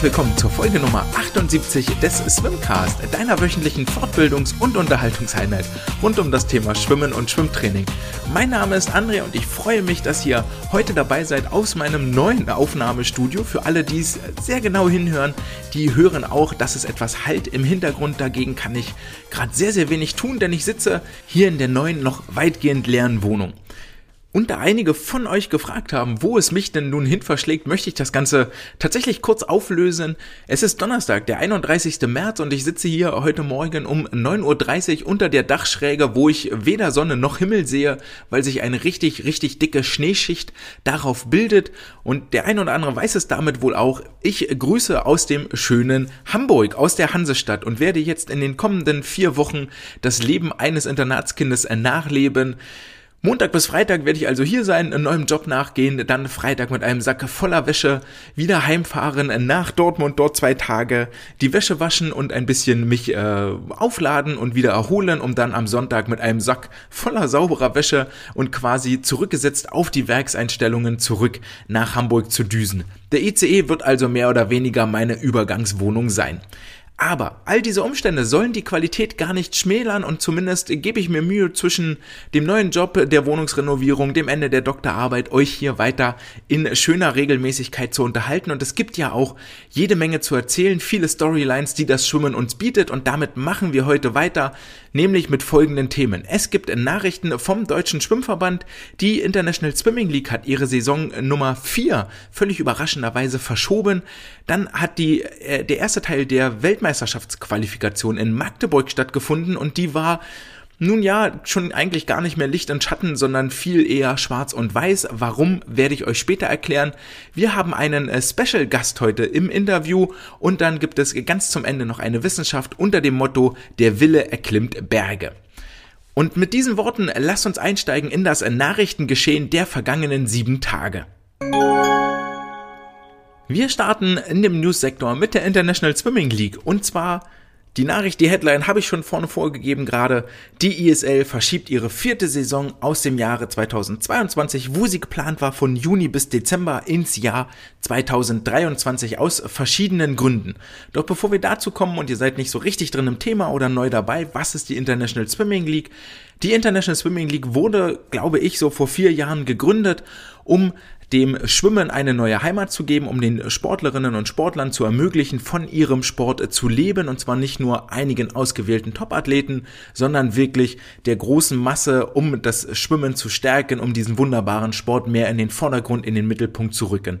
herzlich willkommen zur Folge Nummer 78 des Swimcast, deiner wöchentlichen Fortbildungs- und Unterhaltungseinheit rund um das Thema Schwimmen und Schwimmtraining. Mein Name ist André und ich freue mich, dass ihr heute dabei seid aus meinem neuen Aufnahmestudio. Für alle, die es sehr genau hinhören, die hören auch, dass es etwas Halt im Hintergrund. Dagegen kann ich gerade sehr, sehr wenig tun, denn ich sitze hier in der neuen, noch weitgehend leeren Wohnung. Und da einige von euch gefragt haben, wo es mich denn nun hin verschlägt, möchte ich das Ganze tatsächlich kurz auflösen. Es ist Donnerstag, der 31. März und ich sitze hier heute Morgen um 9.30 Uhr unter der Dachschräge, wo ich weder Sonne noch Himmel sehe, weil sich eine richtig, richtig dicke Schneeschicht darauf bildet. Und der ein oder andere weiß es damit wohl auch. Ich grüße aus dem schönen Hamburg, aus der Hansestadt und werde jetzt in den kommenden vier Wochen das Leben eines Internatskindes nachleben. Montag bis Freitag werde ich also hier sein, einen neuen Job nachgehen, dann Freitag mit einem Sack voller Wäsche wieder heimfahren nach Dortmund, dort zwei Tage die Wäsche waschen und ein bisschen mich äh, aufladen und wieder erholen, um dann am Sonntag mit einem Sack voller sauberer Wäsche und quasi zurückgesetzt auf die Werkseinstellungen zurück nach Hamburg zu düsen. Der ICE wird also mehr oder weniger meine Übergangswohnung sein. Aber all diese Umstände sollen die Qualität gar nicht schmälern und zumindest gebe ich mir Mühe zwischen dem neuen Job der Wohnungsrenovierung, dem Ende der Doktorarbeit, euch hier weiter in schöner Regelmäßigkeit zu unterhalten. Und es gibt ja auch jede Menge zu erzählen, viele Storylines, die das Schwimmen uns bietet. Und damit machen wir heute weiter, nämlich mit folgenden Themen. Es gibt Nachrichten vom Deutschen Schwimmverband. Die International Swimming League hat ihre Saison Nummer 4 völlig überraschenderweise verschoben. Dann hat die, äh, der erste Teil der Weltmeisterschaftsqualifikation in Magdeburg stattgefunden und die war nun ja, schon eigentlich gar nicht mehr Licht und Schatten, sondern viel eher schwarz und weiß. Warum, werde ich euch später erklären. Wir haben einen äh, Special Gast heute im Interview und dann gibt es ganz zum Ende noch eine Wissenschaft unter dem Motto Der Wille erklimmt Berge. Und mit diesen Worten lasst uns einsteigen in das Nachrichtengeschehen der vergangenen sieben Tage. Wir starten in dem News-Sektor mit der International Swimming League und zwar die Nachricht, die Headline habe ich schon vorne vorgegeben gerade. Die ISL verschiebt ihre vierte Saison aus dem Jahre 2022, wo sie geplant war, von Juni bis Dezember ins Jahr 2023 aus verschiedenen Gründen. Doch bevor wir dazu kommen und ihr seid nicht so richtig drin im Thema oder neu dabei, was ist die International Swimming League? Die International Swimming League wurde, glaube ich, so vor vier Jahren gegründet, um dem Schwimmen eine neue Heimat zu geben, um den Sportlerinnen und Sportlern zu ermöglichen, von ihrem Sport zu leben, und zwar nicht nur einigen ausgewählten Topathleten, sondern wirklich der großen Masse, um das Schwimmen zu stärken, um diesen wunderbaren Sport mehr in den Vordergrund, in den Mittelpunkt zu rücken.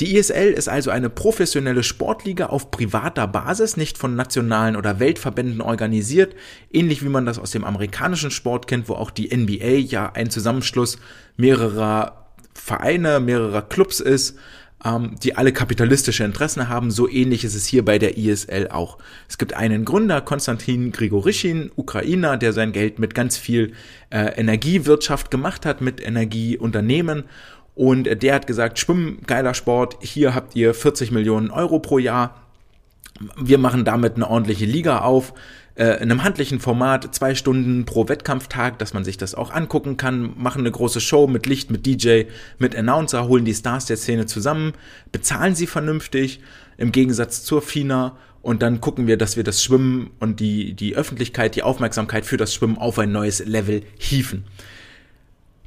Die ISL ist also eine professionelle Sportliga auf privater Basis, nicht von nationalen oder Weltverbänden organisiert, ähnlich wie man das aus dem amerikanischen Sport kennt, wo auch die NBA ja ein Zusammenschluss mehrerer Vereine, mehrerer Clubs ist, ähm, die alle kapitalistische Interessen haben. So ähnlich ist es hier bei der ISL auch. Es gibt einen Gründer, Konstantin Grigorischin, Ukrainer, der sein Geld mit ganz viel äh, Energiewirtschaft gemacht hat, mit Energieunternehmen. Und der hat gesagt, Schwimmen, geiler Sport, hier habt ihr 40 Millionen Euro pro Jahr. Wir machen damit eine ordentliche Liga auf äh, in einem handlichen Format, zwei Stunden pro Wettkampftag, dass man sich das auch angucken kann, machen eine große Show mit Licht, mit DJ, mit Announcer, holen die Stars der Szene zusammen, bezahlen sie vernünftig, im Gegensatz zur FINA und dann gucken wir, dass wir das Schwimmen und die, die Öffentlichkeit, die Aufmerksamkeit für das Schwimmen auf ein neues Level hieven.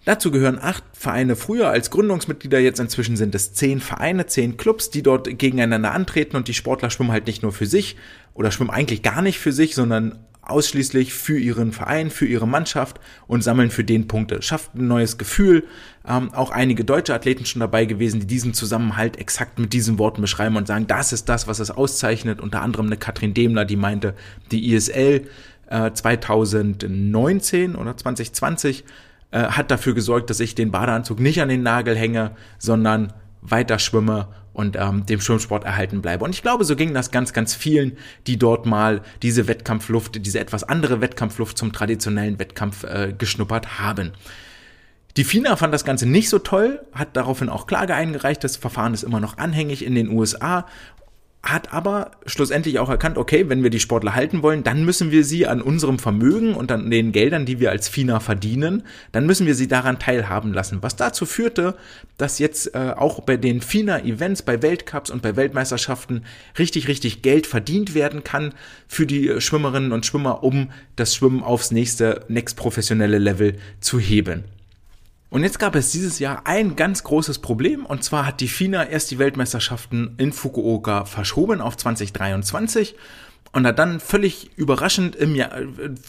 Dazu gehören acht Vereine früher als Gründungsmitglieder, jetzt inzwischen sind es zehn Vereine, zehn Clubs, die dort gegeneinander antreten und die Sportler schwimmen halt nicht nur für sich oder schwimmen eigentlich gar nicht für sich, sondern ausschließlich für ihren Verein, für ihre Mannschaft und sammeln für den Punkte. Schafft ein neues Gefühl. Ähm, auch einige deutsche Athleten schon dabei gewesen, die diesen Zusammenhalt exakt mit diesen Worten beschreiben und sagen, das ist das, was es auszeichnet. Unter anderem eine Katrin Demler, die meinte, die ISL äh, 2019 oder 2020 äh, hat dafür gesorgt, dass ich den Badeanzug nicht an den Nagel hänge, sondern weiter schwimme und ähm, dem Schwimmsport erhalten bleibe. Und ich glaube, so ging das ganz, ganz vielen, die dort mal diese Wettkampfluft, diese etwas andere Wettkampfluft zum traditionellen Wettkampf äh, geschnuppert haben. Die FINA fand das Ganze nicht so toll, hat daraufhin auch Klage eingereicht. Das Verfahren ist immer noch anhängig in den USA hat aber schlussendlich auch erkannt, okay, wenn wir die Sportler halten wollen, dann müssen wir sie an unserem Vermögen und an den Geldern, die wir als FINA verdienen, dann müssen wir sie daran teilhaben lassen. Was dazu führte, dass jetzt äh, auch bei den FINA-Events, bei Weltcups und bei Weltmeisterschaften richtig, richtig Geld verdient werden kann für die Schwimmerinnen und Schwimmer, um das Schwimmen aufs nächste, next professionelle Level zu heben. Und jetzt gab es dieses Jahr ein ganz großes Problem. Und zwar hat die FINA erst die Weltmeisterschaften in Fukuoka verschoben auf 2023 und hat dann völlig überraschend im Jahr,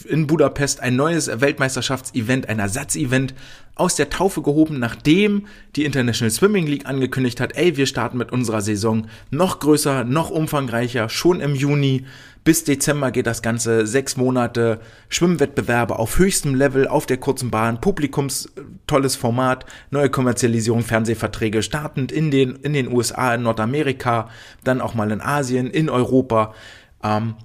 in Budapest ein neues Weltmeisterschaftsevent, ein Ersatzevent aus der Taufe gehoben, nachdem die International Swimming League angekündigt hat, ey, wir starten mit unserer Saison noch größer, noch umfangreicher, schon im Juni bis Dezember geht das Ganze sechs Monate Schwimmwettbewerbe auf höchstem Level auf der kurzen Bahn, Publikums tolles Format, neue Kommerzialisierung, Fernsehverträge startend in den, in den USA, in Nordamerika, dann auch mal in Asien, in Europa. Ähm,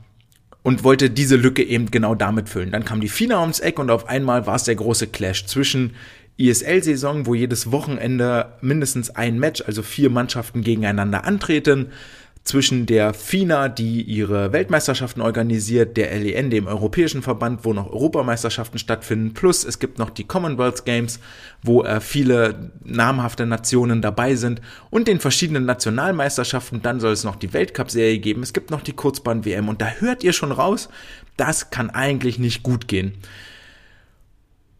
und wollte diese Lücke eben genau damit füllen. Dann kam die FINA ums Eck und auf einmal war es der große Clash zwischen ISL-Saison, wo jedes Wochenende mindestens ein Match, also vier Mannschaften gegeneinander antreten, zwischen der FINA, die ihre Weltmeisterschaften organisiert, der LEN, dem Europäischen Verband, wo noch Europameisterschaften stattfinden, plus es gibt noch die Commonwealth Games, wo äh, viele namhafte Nationen dabei sind und den verschiedenen Nationalmeisterschaften, dann soll es noch die Weltcup-Serie geben, es gibt noch die Kurzbahn-WM und da hört ihr schon raus, das kann eigentlich nicht gut gehen.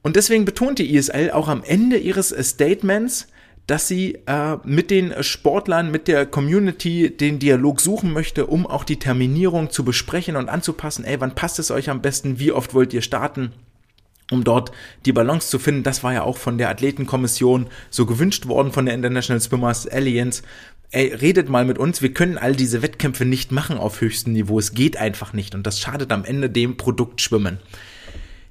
Und deswegen betont die ISL auch am Ende ihres Statements, dass sie äh, mit den Sportlern, mit der Community den Dialog suchen möchte, um auch die Terminierung zu besprechen und anzupassen. Ey, wann passt es euch am besten? Wie oft wollt ihr starten? um dort die Balance zu finden. Das war ja auch von der Athletenkommission so gewünscht worden von der International Swimmers Alliance. Ey, redet mal mit uns, wir können all diese Wettkämpfe nicht machen auf höchstem Niveau. Es geht einfach nicht und das schadet am Ende dem Produkt Schwimmen.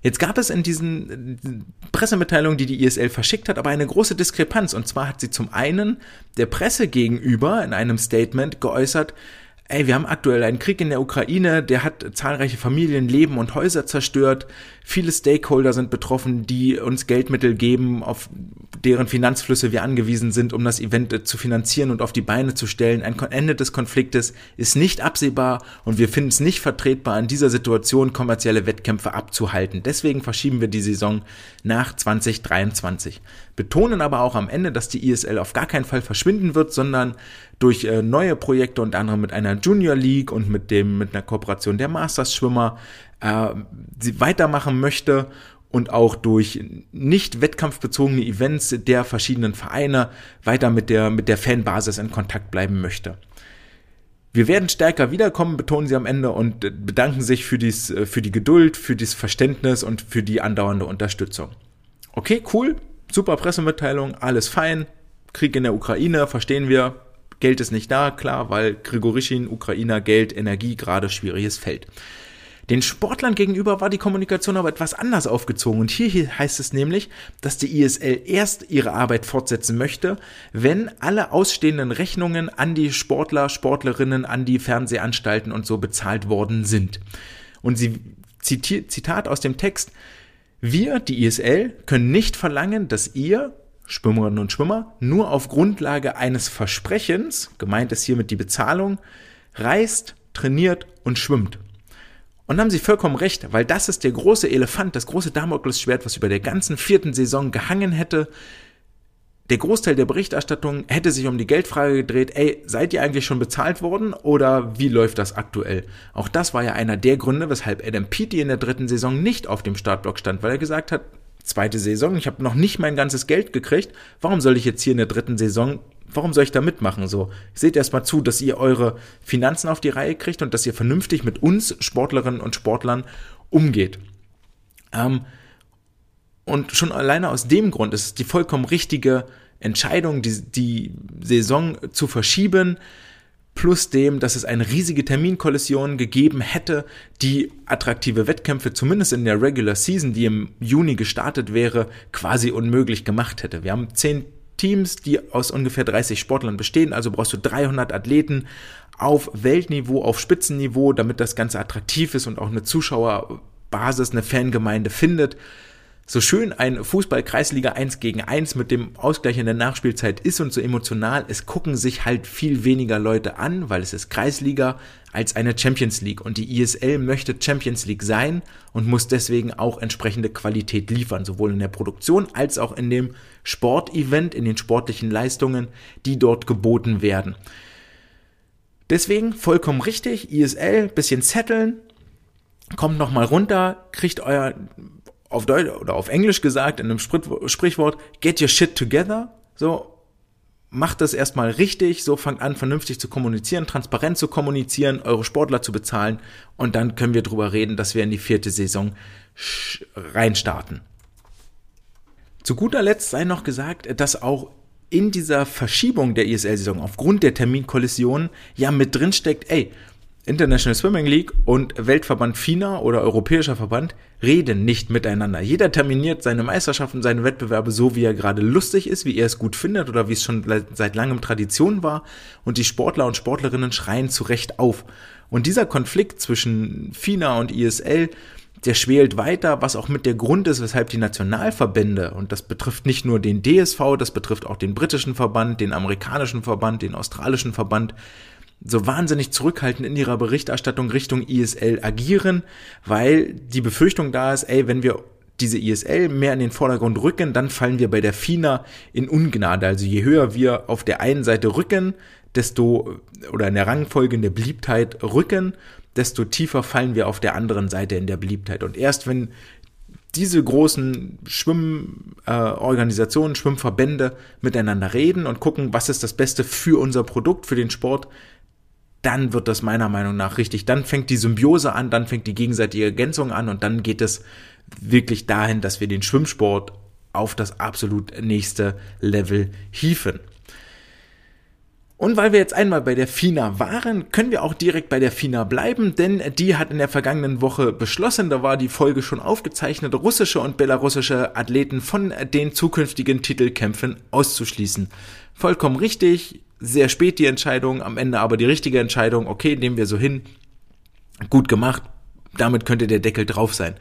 Jetzt gab es in diesen Pressemitteilungen, die die ISL verschickt hat, aber eine große Diskrepanz. Und zwar hat sie zum einen der Presse gegenüber in einem Statement geäußert, ey, wir haben aktuell einen Krieg in der Ukraine, der hat zahlreiche Familien, Leben und Häuser zerstört. Viele Stakeholder sind betroffen, die uns Geldmittel geben, auf deren Finanzflüsse wir angewiesen sind, um das Event äh, zu finanzieren und auf die Beine zu stellen. Ein Ende des Konfliktes ist nicht absehbar und wir finden es nicht vertretbar, in dieser Situation kommerzielle Wettkämpfe abzuhalten. Deswegen verschieben wir die Saison nach 2023. Betonen aber auch am Ende, dass die ISL auf gar keinen Fall verschwinden wird, sondern durch äh, neue Projekte, unter anderem mit einer Junior League und mit dem mit einer Kooperation der Masters Schwimmer, äh, sie weitermachen möchte und auch durch nicht wettkampfbezogene Events der verschiedenen Vereine weiter mit der mit der Fanbasis in Kontakt bleiben möchte. Wir werden stärker wiederkommen, betonen sie am Ende und bedanken sich für, dies, für die Geduld, für das Verständnis und für die andauernde Unterstützung. Okay, cool, super Pressemitteilung, alles fein. Krieg in der Ukraine, verstehen wir, Geld ist nicht da, klar, weil Grigorischin, Ukrainer, Geld, Energie gerade schwieriges Feld. Den Sportlern gegenüber war die Kommunikation aber etwas anders aufgezogen und hier heißt es nämlich, dass die ISL erst ihre Arbeit fortsetzen möchte, wenn alle ausstehenden Rechnungen an die Sportler, Sportlerinnen, an die Fernsehanstalten und so bezahlt worden sind. Und sie zitiert, Zitat aus dem Text, wir, die ISL, können nicht verlangen, dass ihr Schwimmerinnen und Schwimmer nur auf Grundlage eines Versprechens, gemeint ist hiermit die Bezahlung, reist, trainiert und schwimmt. Und haben sie vollkommen recht, weil das ist der große Elefant, das große Damoklesschwert, was über der ganzen vierten Saison gehangen hätte. Der Großteil der Berichterstattung hätte sich um die Geldfrage gedreht, ey, seid ihr eigentlich schon bezahlt worden oder wie läuft das aktuell? Auch das war ja einer der Gründe, weshalb Adam Peaty in der dritten Saison nicht auf dem Startblock stand, weil er gesagt hat, zweite Saison, ich habe noch nicht mein ganzes Geld gekriegt, warum soll ich jetzt hier in der dritten Saison, warum soll ich da mitmachen? So, seht erstmal zu, dass ihr eure Finanzen auf die Reihe kriegt und dass ihr vernünftig mit uns Sportlerinnen und Sportlern umgeht. Ähm, und schon alleine aus dem Grund ist es die vollkommen richtige Entscheidung, die, die Saison zu verschieben, plus dem, dass es eine riesige Terminkollision gegeben hätte, die attraktive Wettkämpfe, zumindest in der Regular Season, die im Juni gestartet wäre, quasi unmöglich gemacht hätte. Wir haben zehn Teams, die aus ungefähr 30 Sportlern bestehen, also brauchst du 300 Athleten auf Weltniveau, auf Spitzenniveau, damit das Ganze attraktiv ist und auch eine Zuschauerbasis, eine Fangemeinde findet. So schön ein Fußball-Kreisliga 1 gegen 1 mit dem Ausgleich in der Nachspielzeit ist und so emotional, es gucken sich halt viel weniger Leute an, weil es ist Kreisliga als eine Champions League. Und die ISL möchte Champions League sein und muss deswegen auch entsprechende Qualität liefern, sowohl in der Produktion als auch in dem Sportevent, in den sportlichen Leistungen, die dort geboten werden. Deswegen vollkommen richtig, ISL, bisschen zetteln, kommt nochmal runter, kriegt euer auf Deutsch oder auf Englisch gesagt, in einem Sprichwort, get your shit together. So, macht das erstmal richtig, so fangt an, vernünftig zu kommunizieren, transparent zu kommunizieren, eure Sportler zu bezahlen und dann können wir drüber reden, dass wir in die vierte Saison reinstarten. Zu guter Letzt sei noch gesagt, dass auch in dieser Verschiebung der ISL-Saison aufgrund der Terminkollision ja mit drin steckt, ey, International Swimming League und Weltverband FINA oder Europäischer Verband reden nicht miteinander. Jeder terminiert seine Meisterschaften, seine Wettbewerbe so, wie er gerade lustig ist, wie er es gut findet oder wie es schon seit langem Tradition war. Und die Sportler und Sportlerinnen schreien zu Recht auf. Und dieser Konflikt zwischen FINA und ISL, der schwelt weiter, was auch mit der Grund ist, weshalb die Nationalverbände, und das betrifft nicht nur den DSV, das betrifft auch den britischen Verband, den amerikanischen Verband, den australischen Verband, so wahnsinnig zurückhaltend in ihrer Berichterstattung Richtung ISL agieren, weil die Befürchtung da ist, ey, wenn wir diese ISL mehr in den Vordergrund rücken, dann fallen wir bei der FINA in Ungnade. Also je höher wir auf der einen Seite rücken, desto, oder in der Rangfolge in der Beliebtheit rücken, desto tiefer fallen wir auf der anderen Seite in der Beliebtheit. Und erst wenn diese großen Schwimmorganisationen, äh, Schwimmverbände miteinander reden und gucken, was ist das Beste für unser Produkt, für den Sport, dann wird das meiner Meinung nach richtig. Dann fängt die Symbiose an, dann fängt die gegenseitige Ergänzung an und dann geht es wirklich dahin, dass wir den Schwimmsport auf das absolut nächste Level hieven. Und weil wir jetzt einmal bei der FINA waren, können wir auch direkt bei der FINA bleiben, denn die hat in der vergangenen Woche beschlossen, da war die Folge schon aufgezeichnet, russische und belarussische Athleten von den zukünftigen Titelkämpfen auszuschließen. Vollkommen richtig, sehr spät die Entscheidung, am Ende aber die richtige Entscheidung, okay, nehmen wir so hin, gut gemacht, damit könnte der Deckel drauf sein.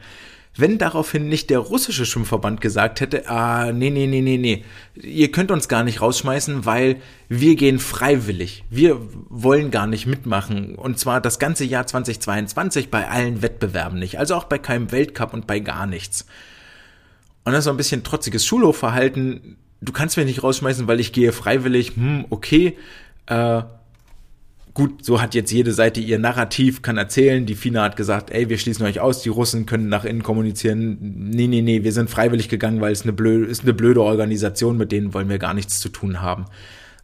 Wenn daraufhin nicht der russische Schwimmverband gesagt hätte, ah, nee, nee, nee, nee, nee, ihr könnt uns gar nicht rausschmeißen, weil wir gehen freiwillig. Wir wollen gar nicht mitmachen. Und zwar das ganze Jahr 2022 bei allen Wettbewerben nicht. Also auch bei keinem Weltcup und bei gar nichts. Und das ist so ein bisschen trotziges Schulhofverhalten du kannst mich nicht rausschmeißen, weil ich gehe freiwillig, hm, okay, äh, gut, so hat jetzt jede Seite ihr Narrativ, kann erzählen, die FINA hat gesagt, ey, wir schließen euch aus, die Russen können nach innen kommunizieren, nee, nee, nee, wir sind freiwillig gegangen, weil es eine blöde, ist eine blöde Organisation, mit denen wollen wir gar nichts zu tun haben.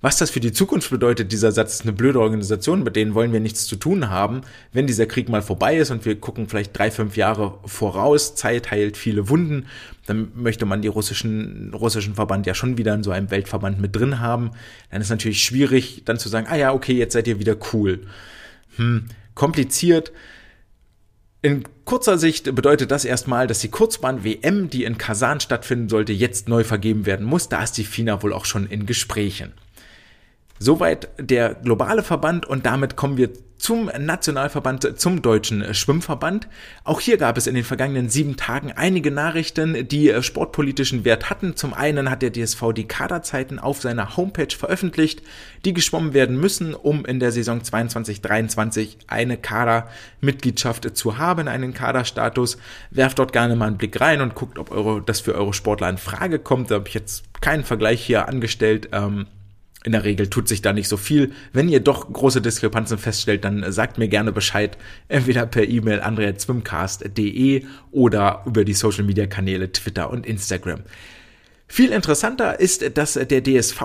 Was das für die Zukunft bedeutet, dieser Satz ist eine blöde Organisation, mit denen wollen wir nichts zu tun haben, wenn dieser Krieg mal vorbei ist und wir gucken vielleicht drei, fünf Jahre voraus, Zeit heilt viele Wunden, dann möchte man die russischen, russischen Verband ja schon wieder in so einem Weltverband mit drin haben. Dann ist natürlich schwierig, dann zu sagen, ah ja, okay, jetzt seid ihr wieder cool. Hm, kompliziert. In kurzer Sicht bedeutet das erstmal, dass die Kurzbahn-WM, die in Kasan stattfinden sollte, jetzt neu vergeben werden muss. Da ist die FINA wohl auch schon in Gesprächen. Soweit der globale Verband und damit kommen wir zum Nationalverband, zum Deutschen Schwimmverband. Auch hier gab es in den vergangenen sieben Tagen einige Nachrichten, die äh, sportpolitischen Wert hatten. Zum einen hat der DSV die Kaderzeiten auf seiner Homepage veröffentlicht, die geschwommen werden müssen, um in der Saison 22-23 eine Kadermitgliedschaft zu haben, einen Kaderstatus. Werft dort gerne mal einen Blick rein und guckt, ob eure, das für eure Sportler in Frage kommt. Da habe ich jetzt keinen Vergleich hier angestellt. Ähm, in der Regel tut sich da nicht so viel. Wenn ihr doch große Diskrepanzen feststellt, dann sagt mir gerne Bescheid, entweder per E-Mail andreatzwimcast.de oder über die Social Media Kanäle Twitter und Instagram. Viel interessanter ist, dass der DSV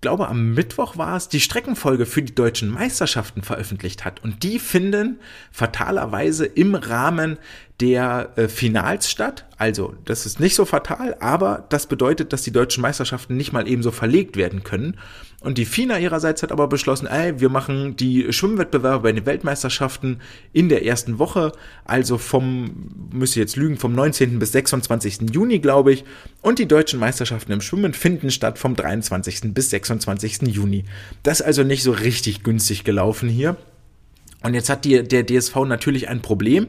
glaube am Mittwoch war es, die Streckenfolge für die deutschen Meisterschaften veröffentlicht hat. Und die finden fatalerweise im Rahmen der äh, Finals statt. Also, das ist nicht so fatal, aber das bedeutet, dass die deutschen Meisterschaften nicht mal ebenso verlegt werden können. Und die FINA ihrerseits hat aber beschlossen, ey, wir machen die Schwimmwettbewerbe bei den Weltmeisterschaften in der ersten Woche, also vom, müsste jetzt lügen, vom 19. bis 26. Juni, glaube ich. Und die deutschen Meisterschaften im Schwimmen finden statt vom 23. bis 26. Juni. Das ist also nicht so richtig günstig gelaufen hier. Und jetzt hat die, der DSV natürlich ein Problem.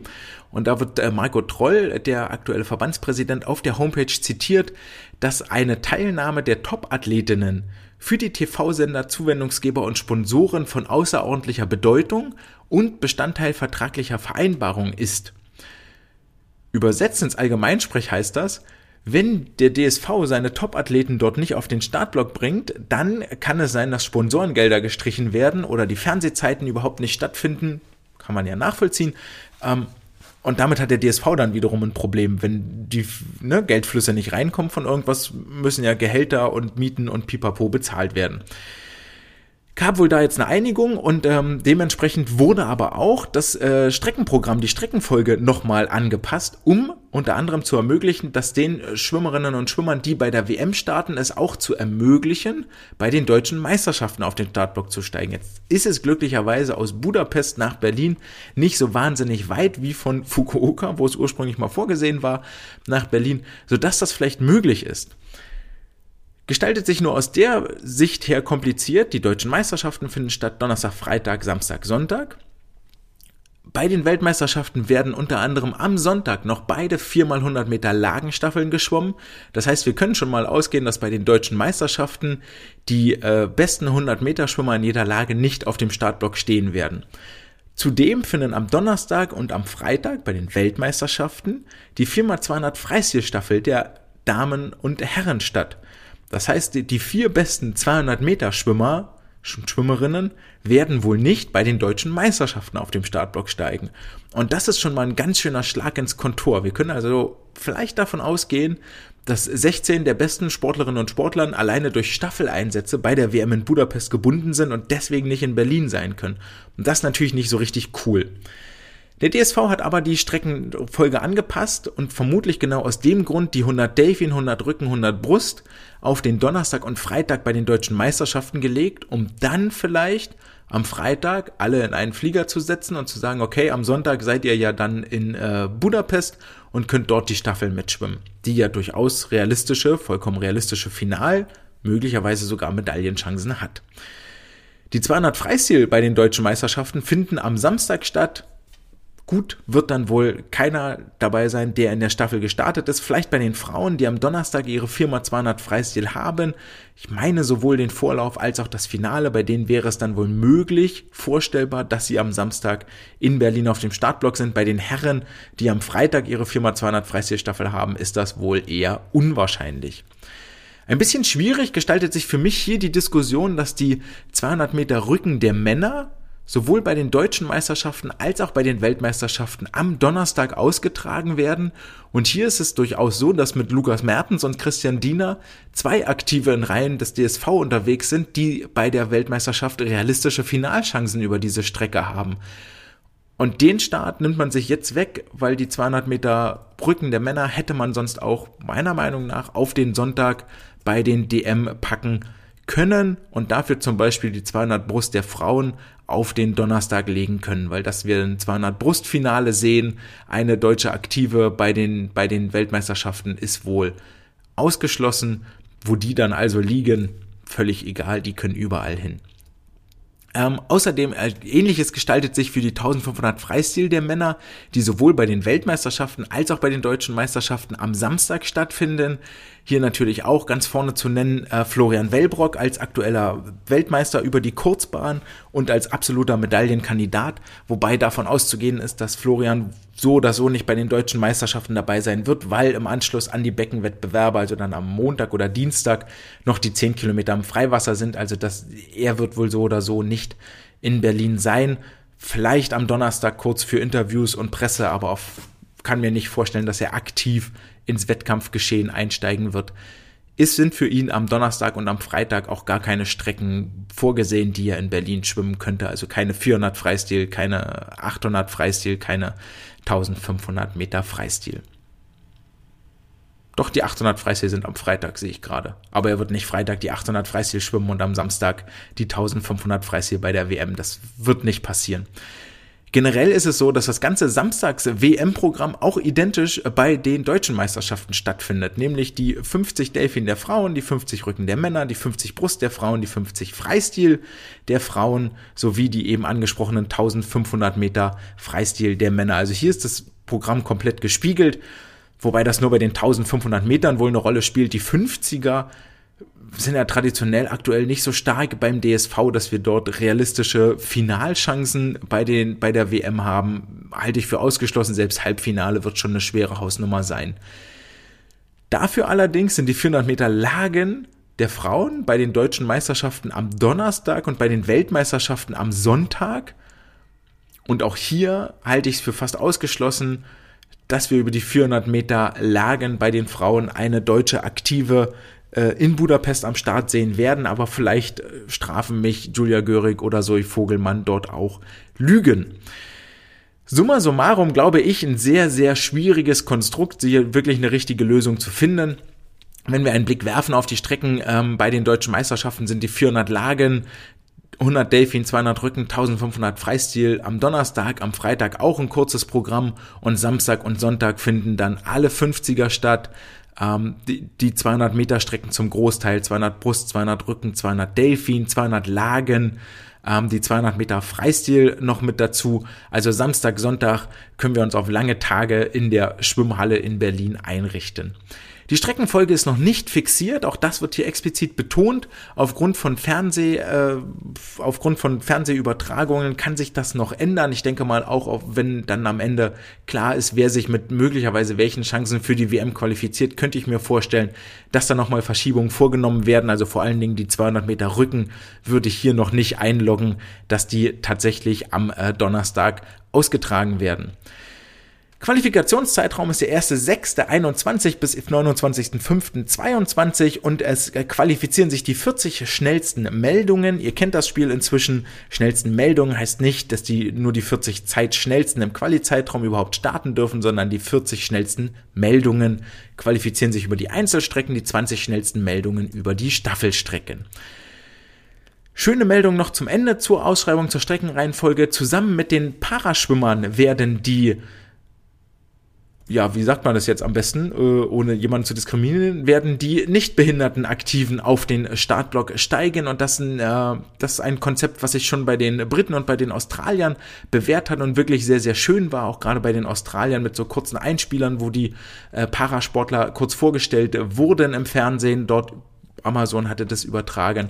Und da wird äh, Marco Troll, der aktuelle Verbandspräsident, auf der Homepage zitiert, dass eine Teilnahme der Top-Athletinnen für die TV-Sender, Zuwendungsgeber und Sponsoren von außerordentlicher Bedeutung und Bestandteil vertraglicher Vereinbarungen ist. Übersetzt ins Allgemeinsprech heißt das, wenn der DSV seine Top-Athleten dort nicht auf den Startblock bringt, dann kann es sein, dass Sponsorengelder gestrichen werden oder die Fernsehzeiten überhaupt nicht stattfinden. Kann man ja nachvollziehen. Ähm, und damit hat der DSV dann wiederum ein Problem. Wenn die ne, Geldflüsse nicht reinkommen von irgendwas, müssen ja Gehälter und Mieten und Pipapo bezahlt werden gab wohl da jetzt eine Einigung und ähm, dementsprechend wurde aber auch das äh, Streckenprogramm, die Streckenfolge nochmal angepasst, um unter anderem zu ermöglichen, dass den äh, Schwimmerinnen und Schwimmern, die bei der WM starten, es auch zu ermöglichen, bei den deutschen Meisterschaften auf den Startblock zu steigen. Jetzt ist es glücklicherweise aus Budapest nach Berlin nicht so wahnsinnig weit wie von Fukuoka, wo es ursprünglich mal vorgesehen war, nach Berlin, sodass das vielleicht möglich ist gestaltet sich nur aus der Sicht her kompliziert. Die deutschen Meisterschaften finden statt Donnerstag, Freitag, Samstag, Sonntag. Bei den Weltmeisterschaften werden unter anderem am Sonntag noch beide 4x100 Meter Lagenstaffeln geschwommen. Das heißt, wir können schon mal ausgehen, dass bei den deutschen Meisterschaften die äh, besten 100 Meter Schwimmer in jeder Lage nicht auf dem Startblock stehen werden. Zudem finden am Donnerstag und am Freitag bei den Weltmeisterschaften die 4x200 Freistilstaffel der Damen und Herren statt. Das heißt, die vier besten 200 Meter Schwimmer, Schwimmerinnen werden wohl nicht bei den deutschen Meisterschaften auf dem Startblock steigen. Und das ist schon mal ein ganz schöner Schlag ins Kontor. Wir können also vielleicht davon ausgehen, dass 16 der besten Sportlerinnen und Sportlern alleine durch Staffeleinsätze bei der WM in Budapest gebunden sind und deswegen nicht in Berlin sein können. Und das ist natürlich nicht so richtig cool. Der DSV hat aber die Streckenfolge angepasst und vermutlich genau aus dem Grund die 100 Delfin, 100 Rücken, 100 Brust auf den Donnerstag und Freitag bei den deutschen Meisterschaften gelegt, um dann vielleicht am Freitag alle in einen Flieger zu setzen und zu sagen, okay, am Sonntag seid ihr ja dann in äh, Budapest und könnt dort die Staffeln mitschwimmen, die ja durchaus realistische, vollkommen realistische Final, möglicherweise sogar Medaillenchancen hat. Die 200 Freistil bei den deutschen Meisterschaften finden am Samstag statt, Gut wird dann wohl keiner dabei sein, der in der Staffel gestartet ist. Vielleicht bei den Frauen, die am Donnerstag ihre Firma 200 Freistil haben. Ich meine sowohl den Vorlauf als auch das Finale. Bei denen wäre es dann wohl möglich, vorstellbar, dass sie am Samstag in Berlin auf dem Startblock sind. Bei den Herren, die am Freitag ihre Firma 200 Freistil Staffel haben, ist das wohl eher unwahrscheinlich. Ein bisschen schwierig gestaltet sich für mich hier die Diskussion, dass die 200 Meter Rücken der Männer sowohl bei den deutschen Meisterschaften als auch bei den Weltmeisterschaften am Donnerstag ausgetragen werden. Und hier ist es durchaus so, dass mit Lukas Mertens und Christian Diener zwei Aktive in Reihen des DSV unterwegs sind, die bei der Weltmeisterschaft realistische Finalchancen über diese Strecke haben. Und den Start nimmt man sich jetzt weg, weil die 200 Meter Brücken der Männer hätte man sonst auch meiner Meinung nach auf den Sonntag bei den DM packen können und dafür zum Beispiel die 200 Brust der Frauen auf den Donnerstag legen können, weil dass wir ein 200 Brustfinale sehen, eine deutsche Aktive bei den, bei den Weltmeisterschaften ist wohl ausgeschlossen. Wo die dann also liegen, völlig egal, die können überall hin. Ähm, außerdem äh, ähnliches gestaltet sich für die 1500 Freistil der Männer, die sowohl bei den Weltmeisterschaften als auch bei den deutschen Meisterschaften am Samstag stattfinden. Hier natürlich auch ganz vorne zu nennen äh, Florian Wellbrock als aktueller Weltmeister über die Kurzbahn und als absoluter Medaillenkandidat, wobei davon auszugehen ist, dass Florian so oder so nicht bei den deutschen Meisterschaften dabei sein wird, weil im Anschluss an die Beckenwettbewerbe, also dann am Montag oder Dienstag, noch die 10 Kilometer im Freiwasser sind. Also das, er wird wohl so oder so nicht in Berlin sein. Vielleicht am Donnerstag kurz für Interviews und Presse, aber auf, kann mir nicht vorstellen, dass er aktiv ins Wettkampfgeschehen einsteigen wird. Es sind für ihn am Donnerstag und am Freitag auch gar keine Strecken vorgesehen, die er in Berlin schwimmen könnte. Also keine 400 Freistil, keine 800 Freistil, keine 1500 Meter Freistil. Doch die 800 Freistil sind am Freitag, sehe ich gerade. Aber er wird nicht Freitag die 800 Freistil schwimmen und am Samstag die 1500 Freistil bei der WM. Das wird nicht passieren. Generell ist es so, dass das ganze Samstags-WM-Programm auch identisch bei den deutschen Meisterschaften stattfindet, nämlich die 50 Delfin der Frauen, die 50 Rücken der Männer, die 50 Brust der Frauen, die 50 Freistil der Frauen sowie die eben angesprochenen 1500 Meter Freistil der Männer. Also hier ist das Programm komplett gespiegelt, wobei das nur bei den 1500 Metern wohl eine Rolle spielt. Die 50er sind ja traditionell aktuell nicht so stark beim DSV, dass wir dort realistische Finalchancen bei den bei der WM haben. Halte ich für ausgeschlossen. Selbst Halbfinale wird schon eine schwere Hausnummer sein. Dafür allerdings sind die 400 Meter Lagen der Frauen bei den deutschen Meisterschaften am Donnerstag und bei den Weltmeisterschaften am Sonntag. Und auch hier halte ich es für fast ausgeschlossen, dass wir über die 400 Meter Lagen bei den Frauen eine deutsche aktive in Budapest am Start sehen werden, aber vielleicht äh, strafen mich Julia Görig oder Zoe Vogelmann dort auch Lügen. Summa summarum glaube ich ein sehr, sehr schwieriges Konstrukt, hier wirklich eine richtige Lösung zu finden. Wenn wir einen Blick werfen auf die Strecken ähm, bei den deutschen Meisterschaften, sind die 400 Lagen 100 Delfin, 200 Rücken, 1500 Freistil am Donnerstag, am Freitag auch ein kurzes Programm und Samstag und Sonntag finden dann alle 50er statt. Ähm, die, die 200 Meter Strecken zum Großteil, 200 Brust, 200 Rücken, 200 Delfin, 200 Lagen, ähm, die 200 Meter Freistil noch mit dazu. Also Samstag, Sonntag können wir uns auf lange Tage in der Schwimmhalle in Berlin einrichten. Die Streckenfolge ist noch nicht fixiert, auch das wird hier explizit betont. Aufgrund von Fernseh, äh, aufgrund von Fernsehübertragungen kann sich das noch ändern. Ich denke mal auch, wenn dann am Ende klar ist, wer sich mit möglicherweise welchen Chancen für die WM qualifiziert, könnte ich mir vorstellen, dass da nochmal Verschiebungen vorgenommen werden. Also vor allen Dingen die 200 Meter Rücken würde ich hier noch nicht einloggen, dass die tatsächlich am äh, Donnerstag ausgetragen werden. Qualifikationszeitraum ist der 1.6.21 bis 29.05.22 und es qualifizieren sich die 40 schnellsten Meldungen. Ihr kennt das Spiel inzwischen. Schnellsten Meldungen heißt nicht, dass die nur die 40 Zeitschnellsten im Quali-Zeitraum überhaupt starten dürfen, sondern die 40 schnellsten Meldungen qualifizieren sich über die Einzelstrecken, die 20 schnellsten Meldungen über die Staffelstrecken. Schöne Meldung noch zum Ende zur Ausschreibung zur Streckenreihenfolge. Zusammen mit den Paraschwimmern werden die ja, wie sagt man das jetzt am besten, äh, ohne jemanden zu diskriminieren, werden die nichtbehinderten Aktiven auf den Startblock steigen und das, ein, äh, das ist ein Konzept, was sich schon bei den Briten und bei den Australiern bewährt hat und wirklich sehr, sehr schön war, auch gerade bei den Australiern mit so kurzen Einspielern, wo die äh, Parasportler kurz vorgestellt wurden im Fernsehen, dort Amazon hatte das übertragen.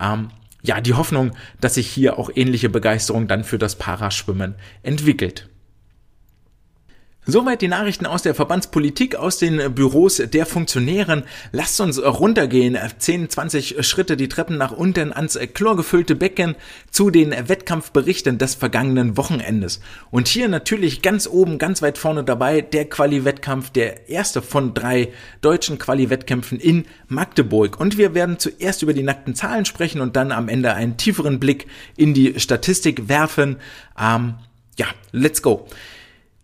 Ähm, ja, die Hoffnung, dass sich hier auch ähnliche Begeisterung dann für das Paraschwimmen entwickelt. Soweit die Nachrichten aus der Verbandspolitik, aus den Büros der Funktionären. Lasst uns runtergehen, 10, 20 Schritte die Treppen nach unten ans chlorgefüllte Becken zu den Wettkampfberichten des vergangenen Wochenendes. Und hier natürlich ganz oben, ganz weit vorne dabei der Quali-Wettkampf, der erste von drei deutschen Quali-Wettkämpfen in Magdeburg. Und wir werden zuerst über die nackten Zahlen sprechen und dann am Ende einen tieferen Blick in die Statistik werfen. Ähm, ja, let's go.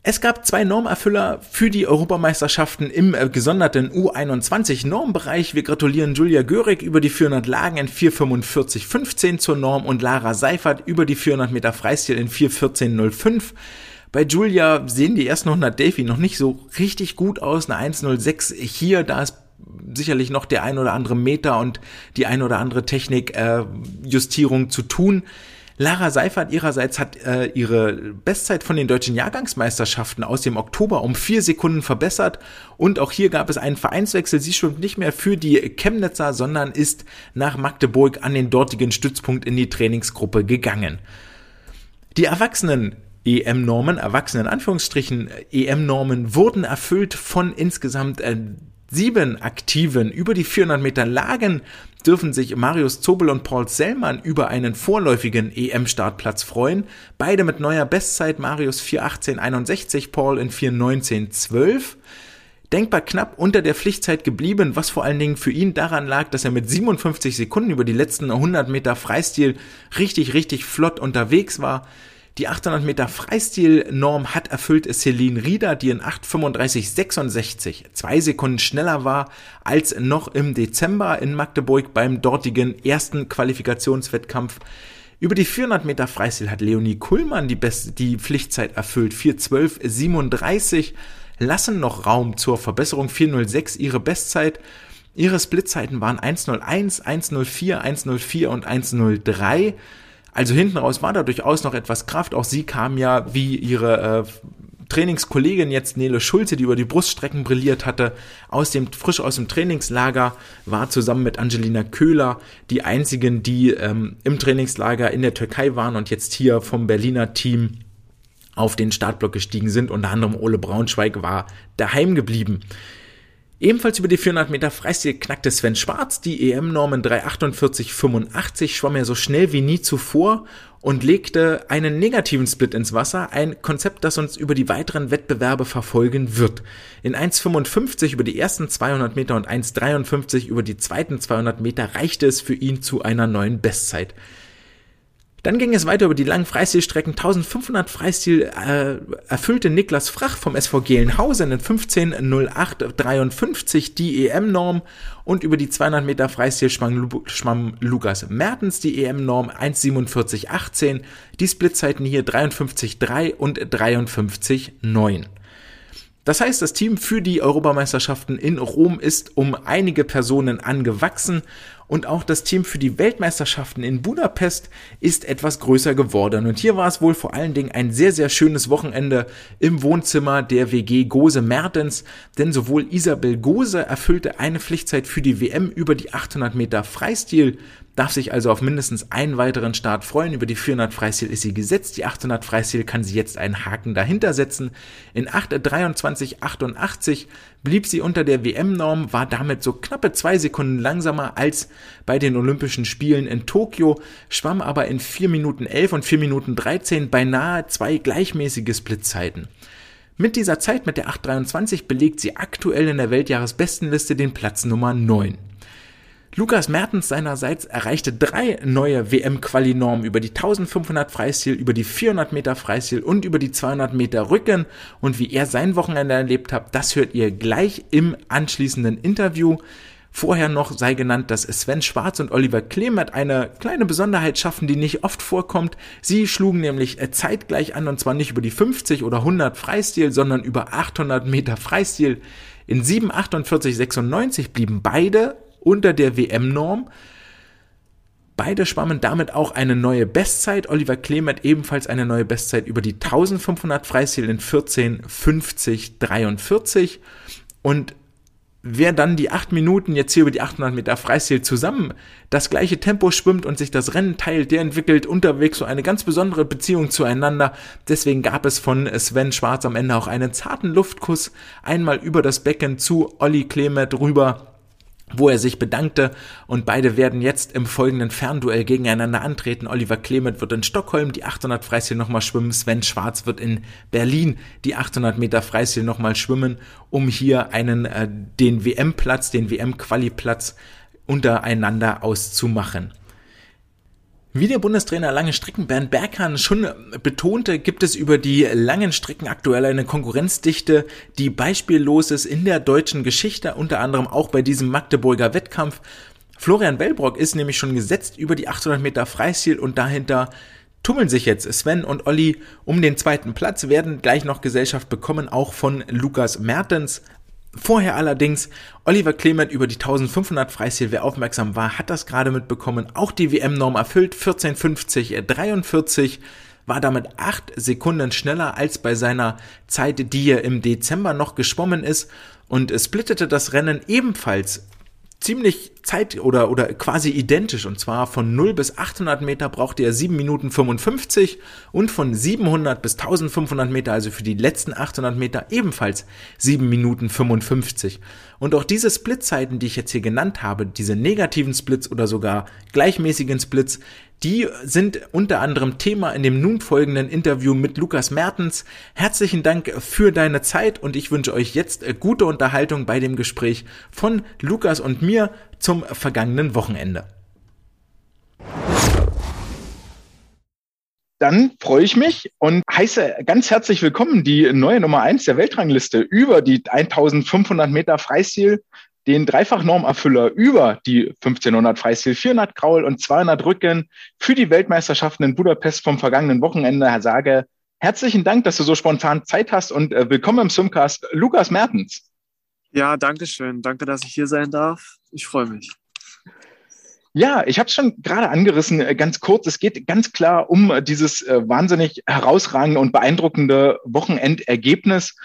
Es gab zwei Normerfüller für die Europameisterschaften im äh, gesonderten U21 Normbereich. Wir gratulieren Julia Görig über die 400 Lagen in 445,15 zur Norm und Lara Seifert über die 400 Meter Freistil in 414,05. Bei Julia sehen die ersten 100 Delphi noch nicht so richtig gut aus. Eine 1,06 hier, da ist sicherlich noch der ein oder andere Meter und die ein oder andere Technikjustierung äh, zu tun. Lara Seifert ihrerseits hat äh, ihre Bestzeit von den deutschen Jahrgangsmeisterschaften aus dem Oktober um vier Sekunden verbessert und auch hier gab es einen Vereinswechsel. Sie schwimmt nicht mehr für die Chemnitzer, sondern ist nach Magdeburg an den dortigen Stützpunkt in die Trainingsgruppe gegangen. Die Erwachsenen EM-Normen, Erwachsenen Anführungsstrichen EM-Normen wurden erfüllt von insgesamt äh, sieben Aktiven über die 400 Meter Lagen dürfen sich Marius Zobel und Paul Sellmann über einen vorläufigen EM-Startplatz freuen. Beide mit neuer Bestzeit, Marius 4.18.61, Paul in 4.19.12 denkbar knapp unter der Pflichtzeit geblieben, was vor allen Dingen für ihn daran lag, dass er mit 57 Sekunden über die letzten 100 Meter Freistil richtig, richtig flott unterwegs war. Die 800 Meter Freistil-Norm hat erfüllt Celine Rieder, die in 8,35,66 zwei Sekunden schneller war als noch im Dezember in Magdeburg beim dortigen ersten Qualifikationswettkampf. Über die 400 Meter Freistil hat Leonie Kuhlmann die, beste, die Pflichtzeit erfüllt, 4.12.37, lassen noch Raum zur Verbesserung, 4.06 ihre Bestzeit. Ihre Splitzeiten waren 1.01, 1.04, 1.04 und 1.03. Also hinten raus war da durchaus noch etwas Kraft. Auch sie kam ja wie ihre äh, Trainingskollegin jetzt Nele Schulze, die über die Bruststrecken brilliert hatte, aus dem, frisch aus dem Trainingslager, war zusammen mit Angelina Köhler die einzigen, die ähm, im Trainingslager in der Türkei waren und jetzt hier vom Berliner Team auf den Startblock gestiegen sind. Unter anderem Ole Braunschweig war daheim geblieben. Ebenfalls über die 400 Meter Freistil knackte Sven Schwarz die EM-Normen 348,85, schwamm er so schnell wie nie zuvor und legte einen negativen Split ins Wasser, ein Konzept, das uns über die weiteren Wettbewerbe verfolgen wird. In 1,55 über die ersten 200 Meter und 1,53 über die zweiten 200 Meter reichte es für ihn zu einer neuen Bestzeit. Dann ging es weiter über die langen Freistilstrecken. 1500 Freistil äh, erfüllte Niklas Frach vom SV Gelnhausen in 15.08.53 die EM-Norm und über die 200 Meter Freistil schwamm, Lukas Mertens die EM-Norm 1.47.18. Die Splitzeiten hier 53.3 und 53.9. Das heißt, das Team für die Europameisterschaften in Rom ist um einige Personen angewachsen und auch das Team für die Weltmeisterschaften in Budapest ist etwas größer geworden. Und hier war es wohl vor allen Dingen ein sehr, sehr schönes Wochenende im Wohnzimmer der WG Gose Mertens, denn sowohl Isabel Gose erfüllte eine Pflichtzeit für die WM über die 800 Meter Freistil, darf sich also auf mindestens einen weiteren Start freuen. Über die 400 Freistil ist sie gesetzt. Die 800 Freistil kann sie jetzt einen Haken dahinter setzen. In 8.23.88 blieb sie unter der WM-Norm, war damit so knappe zwei Sekunden langsamer als bei den Olympischen Spielen in Tokio, schwamm aber in 4 Minuten 11 und 4 Minuten 13 beinahe zwei gleichmäßige Splitzeiten. Mit dieser Zeit, mit der 823, belegt sie aktuell in der Weltjahresbestenliste den Platz Nummer 9. Lukas Mertens seinerseits erreichte drei neue WM-Quali-Normen über die 1500 Freistil, über die 400 Meter Freistil und über die 200 Meter Rücken. Und wie er sein Wochenende erlebt hat, das hört ihr gleich im anschließenden Interview. Vorher noch sei genannt, dass Sven Schwarz und Oliver Klemert eine kleine Besonderheit schaffen, die nicht oft vorkommt. Sie schlugen nämlich zeitgleich an und zwar nicht über die 50 oder 100 Freistil, sondern über 800 Meter Freistil. In 7,48,96 blieben beide unter der WM-Norm. Beide schwammen damit auch eine neue Bestzeit. Oliver Clement ebenfalls eine neue Bestzeit über die 1500 Freistil in 14,50,43. Und wer dann die 8 Minuten jetzt hier über die 800 Meter Freistil zusammen das gleiche Tempo schwimmt und sich das Rennen teilt, der entwickelt unterwegs so eine ganz besondere Beziehung zueinander. Deswegen gab es von Sven Schwarz am Ende auch einen zarten Luftkuss einmal über das Becken zu Olli Clement rüber wo er sich bedankte und beide werden jetzt im folgenden Fernduell gegeneinander antreten. Oliver Clement wird in Stockholm die 800 Freistil nochmal schwimmen, Sven Schwarz wird in Berlin die 800 Meter Freistil nochmal schwimmen, um hier einen äh, den WM-Platz, den WM-Quali-Platz untereinander auszumachen. Wie der Bundestrainer lange Strecken Bernd Berghahn schon betonte, gibt es über die langen Strecken aktuell eine Konkurrenzdichte, die beispiellos ist in der deutschen Geschichte, unter anderem auch bei diesem Magdeburger Wettkampf. Florian Bellbrock ist nämlich schon gesetzt über die 800 Meter Freistil und dahinter tummeln sich jetzt Sven und Olli um den zweiten Platz, werden gleich noch Gesellschaft bekommen, auch von Lukas Mertens. Vorher allerdings Oliver Clement über die 1500 Freistil, aufmerksam war, hat das gerade mitbekommen, auch die WM-Norm erfüllt, 1450 43 war damit acht Sekunden schneller als bei seiner Zeit, die er im Dezember noch geschwommen ist und splittete das Rennen ebenfalls ziemlich zeit- oder, oder quasi identisch. Und zwar von 0 bis 800 Meter brauchte er 7 Minuten 55 und von 700 bis 1500 Meter, also für die letzten 800 Meter, ebenfalls 7 Minuten 55. Und auch diese Splitzeiten, die ich jetzt hier genannt habe, diese negativen Splits oder sogar gleichmäßigen Splits, die sind unter anderem Thema in dem nun folgenden Interview mit Lukas Mertens. Herzlichen Dank für deine Zeit und ich wünsche euch jetzt gute Unterhaltung bei dem Gespräch von Lukas und mir zum vergangenen Wochenende. Dann freue ich mich und heiße ganz herzlich willkommen die neue Nummer eins der Weltrangliste über die 1500 Meter Freistil den Dreifach-Normerfüller über die 1500 Freistil, 400 Kraul und 200 Rücken für die Weltmeisterschaften in Budapest vom vergangenen Wochenende. Herr Sage, herzlichen Dank, dass du so spontan Zeit hast und äh, willkommen im Sumcast, Lukas Mertens. Ja, danke schön. Danke, dass ich hier sein darf. Ich freue mich. Ja, ich habe es schon gerade angerissen, äh, ganz kurz. Es geht ganz klar um äh, dieses äh, wahnsinnig herausragende und beeindruckende Wochenendergebnis.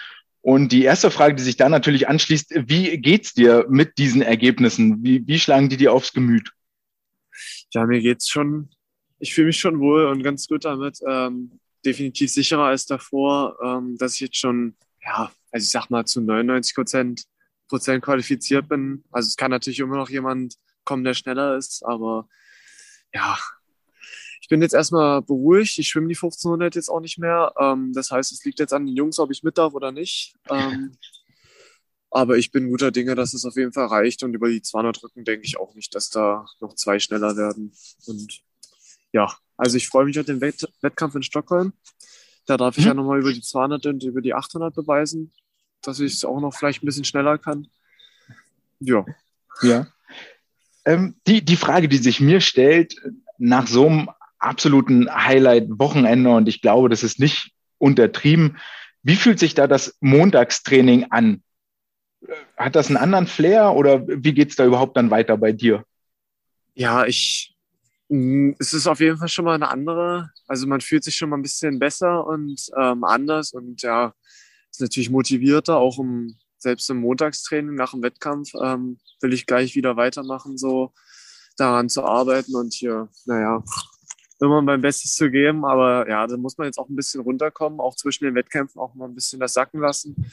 Und die erste Frage, die sich da natürlich anschließt, wie geht's dir mit diesen Ergebnissen? Wie, wie schlagen die dir aufs Gemüt? Ja, mir geht's schon, ich fühle mich schon wohl und ganz gut damit. Ähm, definitiv sicherer als davor, ähm, dass ich jetzt schon, ja, also ich sag mal zu 99 Prozent, Prozent qualifiziert bin. Also es kann natürlich immer noch jemand kommen, der schneller ist. Aber ja, ich bin jetzt erstmal beruhigt. Ich schwimme die 1500 jetzt auch nicht mehr. Ähm, das heißt, es liegt jetzt an den Jungs, ob ich mit darf oder nicht. Ähm, aber ich bin guter Dinge, dass es auf jeden Fall reicht. Und über die 200 Rücken denke ich auch nicht, dass da noch zwei schneller werden. Und ja, also ich freue mich auf den Wett Wettkampf in Stockholm. Da darf ich mhm. ja nochmal über die 200 und über die 800 beweisen, dass ich es auch noch vielleicht ein bisschen schneller kann. Ja. Ja. Ähm, die, die Frage, die sich mir stellt, nach so einem absoluten Highlight-Wochenende, und ich glaube, das ist nicht untertrieben, wie fühlt sich da das Montagstraining an? Hat das einen anderen Flair oder wie geht es da überhaupt dann weiter bei dir? Ja, ich, mm, es ist auf jeden Fall schon mal eine andere. Also man fühlt sich schon mal ein bisschen besser und ähm, anders und ja, ist natürlich motivierter, auch um selbst im Montagstraining nach dem Wettkampf ähm, will ich gleich wieder weitermachen, so daran zu arbeiten und hier, naja, immer mein Bestes zu geben. Aber ja, da muss man jetzt auch ein bisschen runterkommen, auch zwischen den Wettkämpfen auch mal ein bisschen das sacken lassen.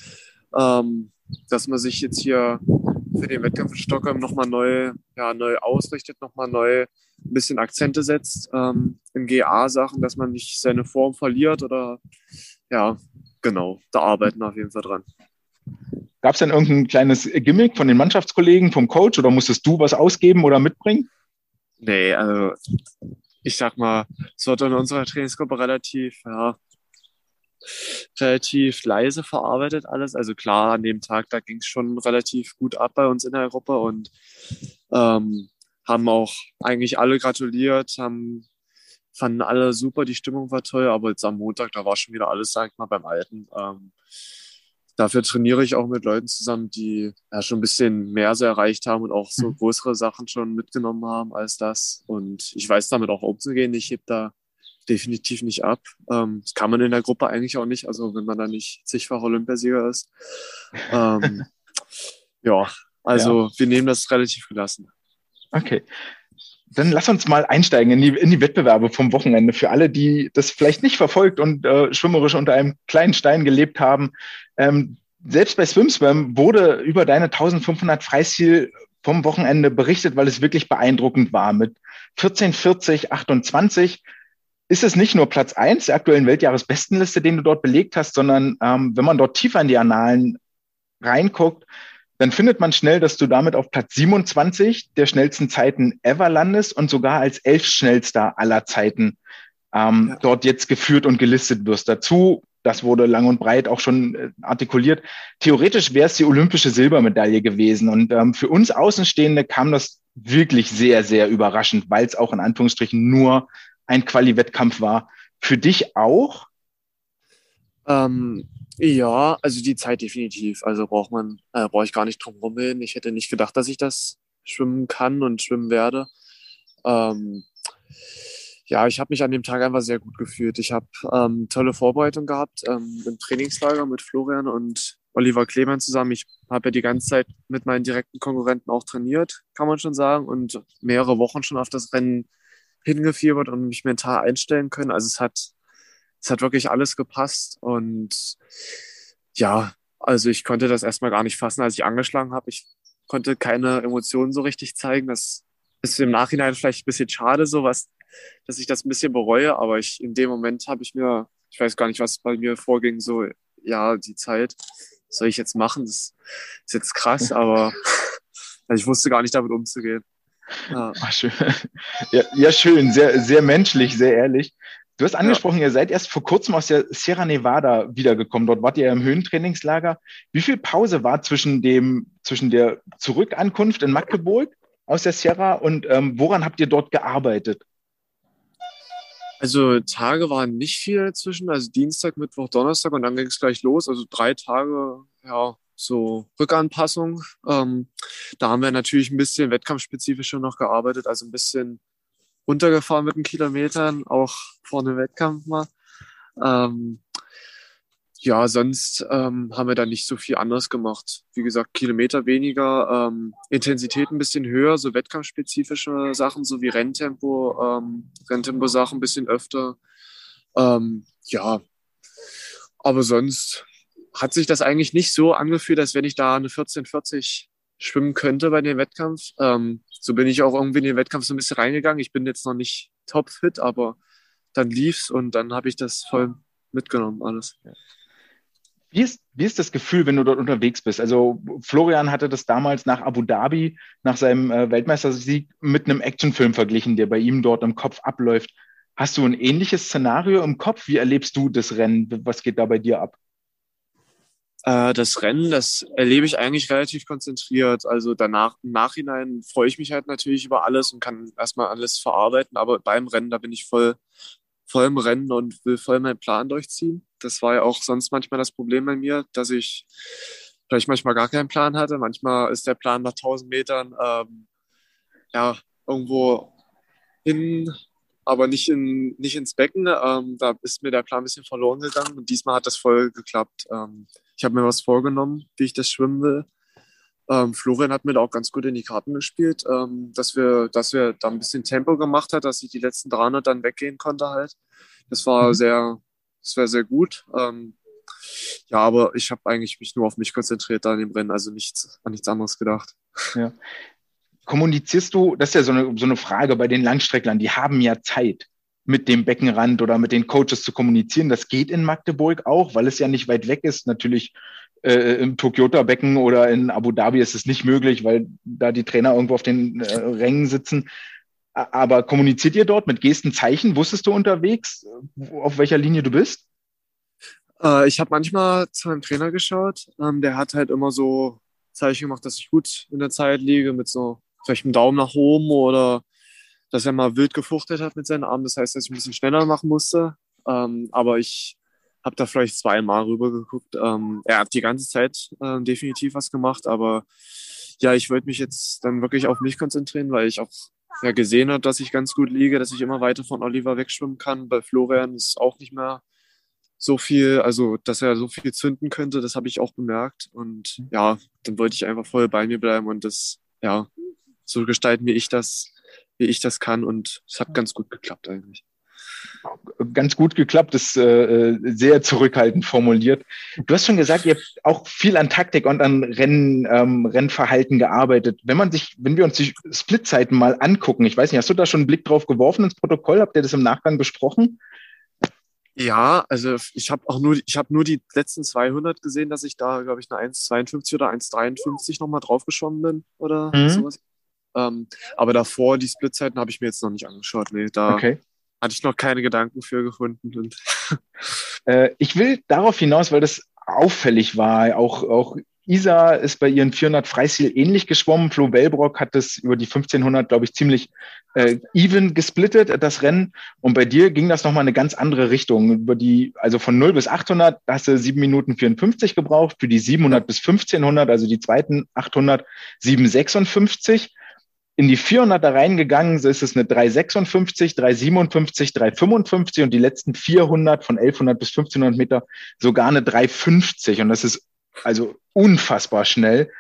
Ähm, dass man sich jetzt hier für den Wettkampf in Stockholm nochmal neu, ja, neu ausrichtet, nochmal neu ein bisschen Akzente setzt ähm, in GA-Sachen, dass man nicht seine Form verliert oder ja, genau, da arbeiten wir auf jeden Fall dran. Gab es denn irgendein kleines Gimmick von den Mannschaftskollegen, vom Coach oder musstest du was ausgeben oder mitbringen? Nee, also ich sag mal, es wird in unserer Trainingsgruppe relativ, ja, relativ leise verarbeitet alles. Also klar, an dem Tag, da ging es schon relativ gut ab bei uns in der Gruppe und ähm, haben auch eigentlich alle gratuliert, haben, fanden alle super, die Stimmung war toll, aber jetzt am Montag, da war schon wieder alles, sag ich mal, beim Alten. Ähm, dafür trainiere ich auch mit Leuten zusammen, die ja schon ein bisschen mehr so erreicht haben und auch so mhm. größere Sachen schon mitgenommen haben als das. Und ich weiß damit auch umzugehen. Ich heb da definitiv nicht ab. Ähm, das kann man in der Gruppe eigentlich auch nicht, also wenn man da nicht zigfach Olympiasieger ist. Ähm, ja, also ja. wir nehmen das relativ gelassen. Okay. Dann lass uns mal einsteigen in die, in die Wettbewerbe vom Wochenende. Für alle, die das vielleicht nicht verfolgt und äh, schwimmerisch unter einem kleinen Stein gelebt haben. Ähm, selbst bei SwimSwam wurde über deine 1500 Freistil vom Wochenende berichtet, weil es wirklich beeindruckend war. Mit 14, 40, 28 ist es nicht nur Platz eins der aktuellen Weltjahresbestenliste, den du dort belegt hast, sondern ähm, wenn man dort tiefer in die Annalen reinguckt, dann findet man schnell, dass du damit auf Platz 27 der schnellsten Zeiten ever landest und sogar als elf schnellster aller Zeiten ähm, ja. dort jetzt geführt und gelistet wirst. Dazu, das wurde lang und breit auch schon äh, artikuliert, theoretisch wäre es die olympische Silbermedaille gewesen. Und ähm, für uns Außenstehende kam das wirklich sehr, sehr überraschend, weil es auch in Anführungsstrichen nur ein Quali-Wettkampf war. Für dich auch? Ähm, ja, also die Zeit definitiv. Also braucht man, äh, brauche ich gar nicht drum rumreden. Ich hätte nicht gedacht, dass ich das schwimmen kann und schwimmen werde. Ähm, ja, ich habe mich an dem Tag einfach sehr gut gefühlt. Ich habe ähm, tolle Vorbereitung gehabt ähm, im Trainingslager mit Florian und Oliver Klemann zusammen. Ich habe ja die ganze Zeit mit meinen direkten Konkurrenten auch trainiert, kann man schon sagen, und mehrere Wochen schon auf das Rennen hingefiebert und mich mental einstellen können. Also es hat es hat wirklich alles gepasst und ja, also ich konnte das erstmal gar nicht fassen, als ich angeschlagen habe. Ich konnte keine Emotionen so richtig zeigen. Das ist im Nachhinein vielleicht ein bisschen schade, so was, dass ich das ein bisschen bereue, aber ich in dem Moment habe ich mir, ich weiß gar nicht, was bei mir vorging, so, ja, die Zeit, was soll ich jetzt machen? Das ist jetzt krass, aber ich wusste gar nicht damit umzugehen. Ja. Ach, schön. Ja, ja, schön, sehr, sehr menschlich, sehr ehrlich. Du hast angesprochen, ja. ihr seid erst vor kurzem aus der Sierra Nevada wiedergekommen. Dort wart ihr im Höhentrainingslager. Wie viel Pause war zwischen dem, zwischen der Zurückankunft in Magdeburg aus der Sierra und ähm, woran habt ihr dort gearbeitet? Also Tage waren nicht viel zwischen, also Dienstag, Mittwoch, Donnerstag und dann ging es gleich los. Also drei Tage, ja, so Rückanpassung. Ähm, da haben wir natürlich ein bisschen wettkampfspezifischer noch gearbeitet, also ein bisschen runtergefahren mit den Kilometern, auch vor dem Wettkampf mal. Ähm, ja, sonst ähm, haben wir da nicht so viel anders gemacht. Wie gesagt, Kilometer weniger, ähm, Intensität ein bisschen höher, so wettkampfspezifische Sachen, so wie Renntempo, ähm, Renntempo-Sachen ein bisschen öfter. Ähm, ja, aber sonst hat sich das eigentlich nicht so angefühlt, als wenn ich da eine 1440 schwimmen könnte bei dem Wettkampf. Ähm, so bin ich auch irgendwie in den Wettkampf so ein bisschen reingegangen. Ich bin jetzt noch nicht topfit, aber dann lief's und dann habe ich das voll mitgenommen, alles. Wie ist, wie ist das Gefühl, wenn du dort unterwegs bist? Also Florian hatte das damals nach Abu Dhabi, nach seinem äh, Weltmeistersieg mit einem Actionfilm verglichen, der bei ihm dort im Kopf abläuft. Hast du ein ähnliches Szenario im Kopf? Wie erlebst du das Rennen? Was geht da bei dir ab? Äh, das Rennen, das erlebe ich eigentlich relativ konzentriert. Also danach, im Nachhinein freue ich mich halt natürlich über alles und kann erstmal alles verarbeiten. Aber beim Rennen, da bin ich voll, voll im Rennen und will voll meinen Plan durchziehen. Das war ja auch sonst manchmal das Problem bei mir, dass ich vielleicht manchmal gar keinen Plan hatte. Manchmal ist der Plan nach 1000 Metern ähm, ja irgendwo hin aber nicht, in, nicht ins Becken. Ähm, da ist mir der Plan ein bisschen verloren gegangen und diesmal hat das voll geklappt. Ähm, ich habe mir was vorgenommen, wie ich das schwimmen will. Ähm, Florian hat mir da auch ganz gut in die Karten gespielt, ähm, dass, wir, dass wir da ein bisschen Tempo gemacht hat, dass ich die letzten 300 dann weggehen konnte halt. Das war mhm. sehr, das war sehr gut. Ähm, ja, aber ich habe eigentlich mich nur auf mich konzentriert da in dem Rennen, also nichts, an nichts anderes gedacht. Ja kommunizierst du, das ist ja so eine, so eine Frage bei den Langstrecklern, die haben ja Zeit mit dem Beckenrand oder mit den Coaches zu kommunizieren. Das geht in Magdeburg auch, weil es ja nicht weit weg ist. Natürlich äh, im Tokyota-Becken oder in Abu Dhabi ist es nicht möglich, weil da die Trainer irgendwo auf den äh, Rängen sitzen. Aber kommuniziert ihr dort mit Gesten, Zeichen? Wusstest du unterwegs, auf welcher Linie du bist? Äh, ich habe manchmal zu einem Trainer geschaut. Ähm, der hat halt immer so Zeichen gemacht, dass ich gut in der Zeit liege mit so vielleicht einen Daumen nach oben oder dass er mal wild gefuchtelt hat mit seinen Armen. Das heißt, dass ich ein bisschen schneller machen musste. Ähm, aber ich habe da vielleicht zweimal rüber geguckt. Ähm, er hat die ganze Zeit äh, definitiv was gemacht, aber ja, ich wollte mich jetzt dann wirklich auf mich konzentrieren, weil ich auch ja, gesehen habe, dass ich ganz gut liege, dass ich immer weiter von Oliver wegschwimmen kann. Bei Florian ist auch nicht mehr so viel, also dass er so viel zünden könnte, das habe ich auch bemerkt. Und ja, dann wollte ich einfach voll bei mir bleiben und das ja so gestalten, wie ich das, wie ich das kann. Und es hat ganz gut geklappt eigentlich. Ganz gut geklappt, ist äh, sehr zurückhaltend formuliert. Du hast schon gesagt, ihr habt auch viel an Taktik und an Rennen, ähm, Rennverhalten gearbeitet. Wenn man sich, wenn wir uns die Splitzeiten mal angucken, ich weiß nicht, hast du da schon einen Blick drauf geworfen ins Protokoll? Habt ihr das im Nachgang besprochen? Ja, also ich habe auch nur, ich habe nur die letzten 200 gesehen, dass ich da, glaube ich, eine 1,52 oder 1,53 nochmal draufgeschwommen bin oder mhm. sowas. Ähm, aber davor, die Splitzeiten habe ich mir jetzt noch nicht angeschaut. Nee, da okay. hatte ich noch keine Gedanken für gefunden. äh, ich will darauf hinaus, weil das auffällig war, auch, auch Isa ist bei ihren 400 Freistil ähnlich geschwommen. Flo Bellbrock hat das über die 1500, glaube ich, ziemlich äh, even gesplittet, das Rennen. Und bei dir ging das nochmal eine ganz andere Richtung. Über die, also von 0 bis 800 hast du 7 Minuten 54 gebraucht. Für die 700 bis 1500, also die zweiten 800, 756 in die 400er reingegangen ist es eine 356, 357, 355 und die letzten 400 von 1100 bis 1500 Meter sogar eine 350 und das ist also unfassbar schnell.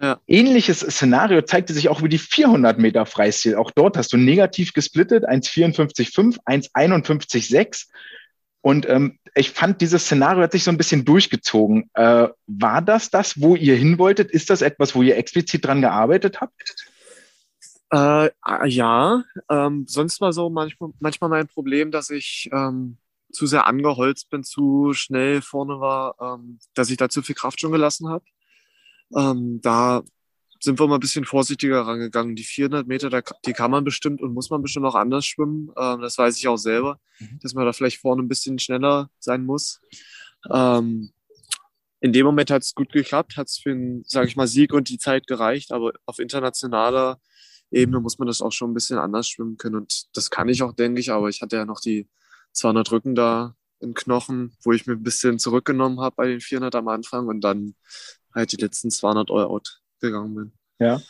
Ja. Ähnliches Szenario zeigte sich auch über die 400 Meter Freistil. Auch dort hast du negativ gesplittet, 1,54,5, 1,51,6. Und ähm, ich fand, dieses Szenario hat sich so ein bisschen durchgezogen. Äh, war das das, wo ihr hin wolltet? Ist das etwas, wo ihr explizit dran gearbeitet habt? Äh, ja, ähm, sonst war so manchmal, manchmal mein Problem, dass ich ähm, zu sehr angeholzt bin, zu schnell vorne war, ähm, dass ich da zu viel Kraft schon gelassen habe. Ähm, da sind wir mal ein bisschen vorsichtiger rangegangen. Die 400 Meter, da, die kann man bestimmt und muss man bestimmt auch anders schwimmen. Ähm, das weiß ich auch selber, mhm. dass man da vielleicht vorne ein bisschen schneller sein muss. Ähm, in dem Moment hat es gut geklappt, hat es für den, sage ich mal, Sieg und die Zeit gereicht, aber auf internationaler Ebene muss man das auch schon ein bisschen anders schwimmen können und das kann ich auch, denke ich, aber ich hatte ja noch die 200 Rücken da im Knochen, wo ich mir ein bisschen zurückgenommen habe bei den 400 am Anfang und dann halt die letzten 200 Euro out gegangen bin. Ja.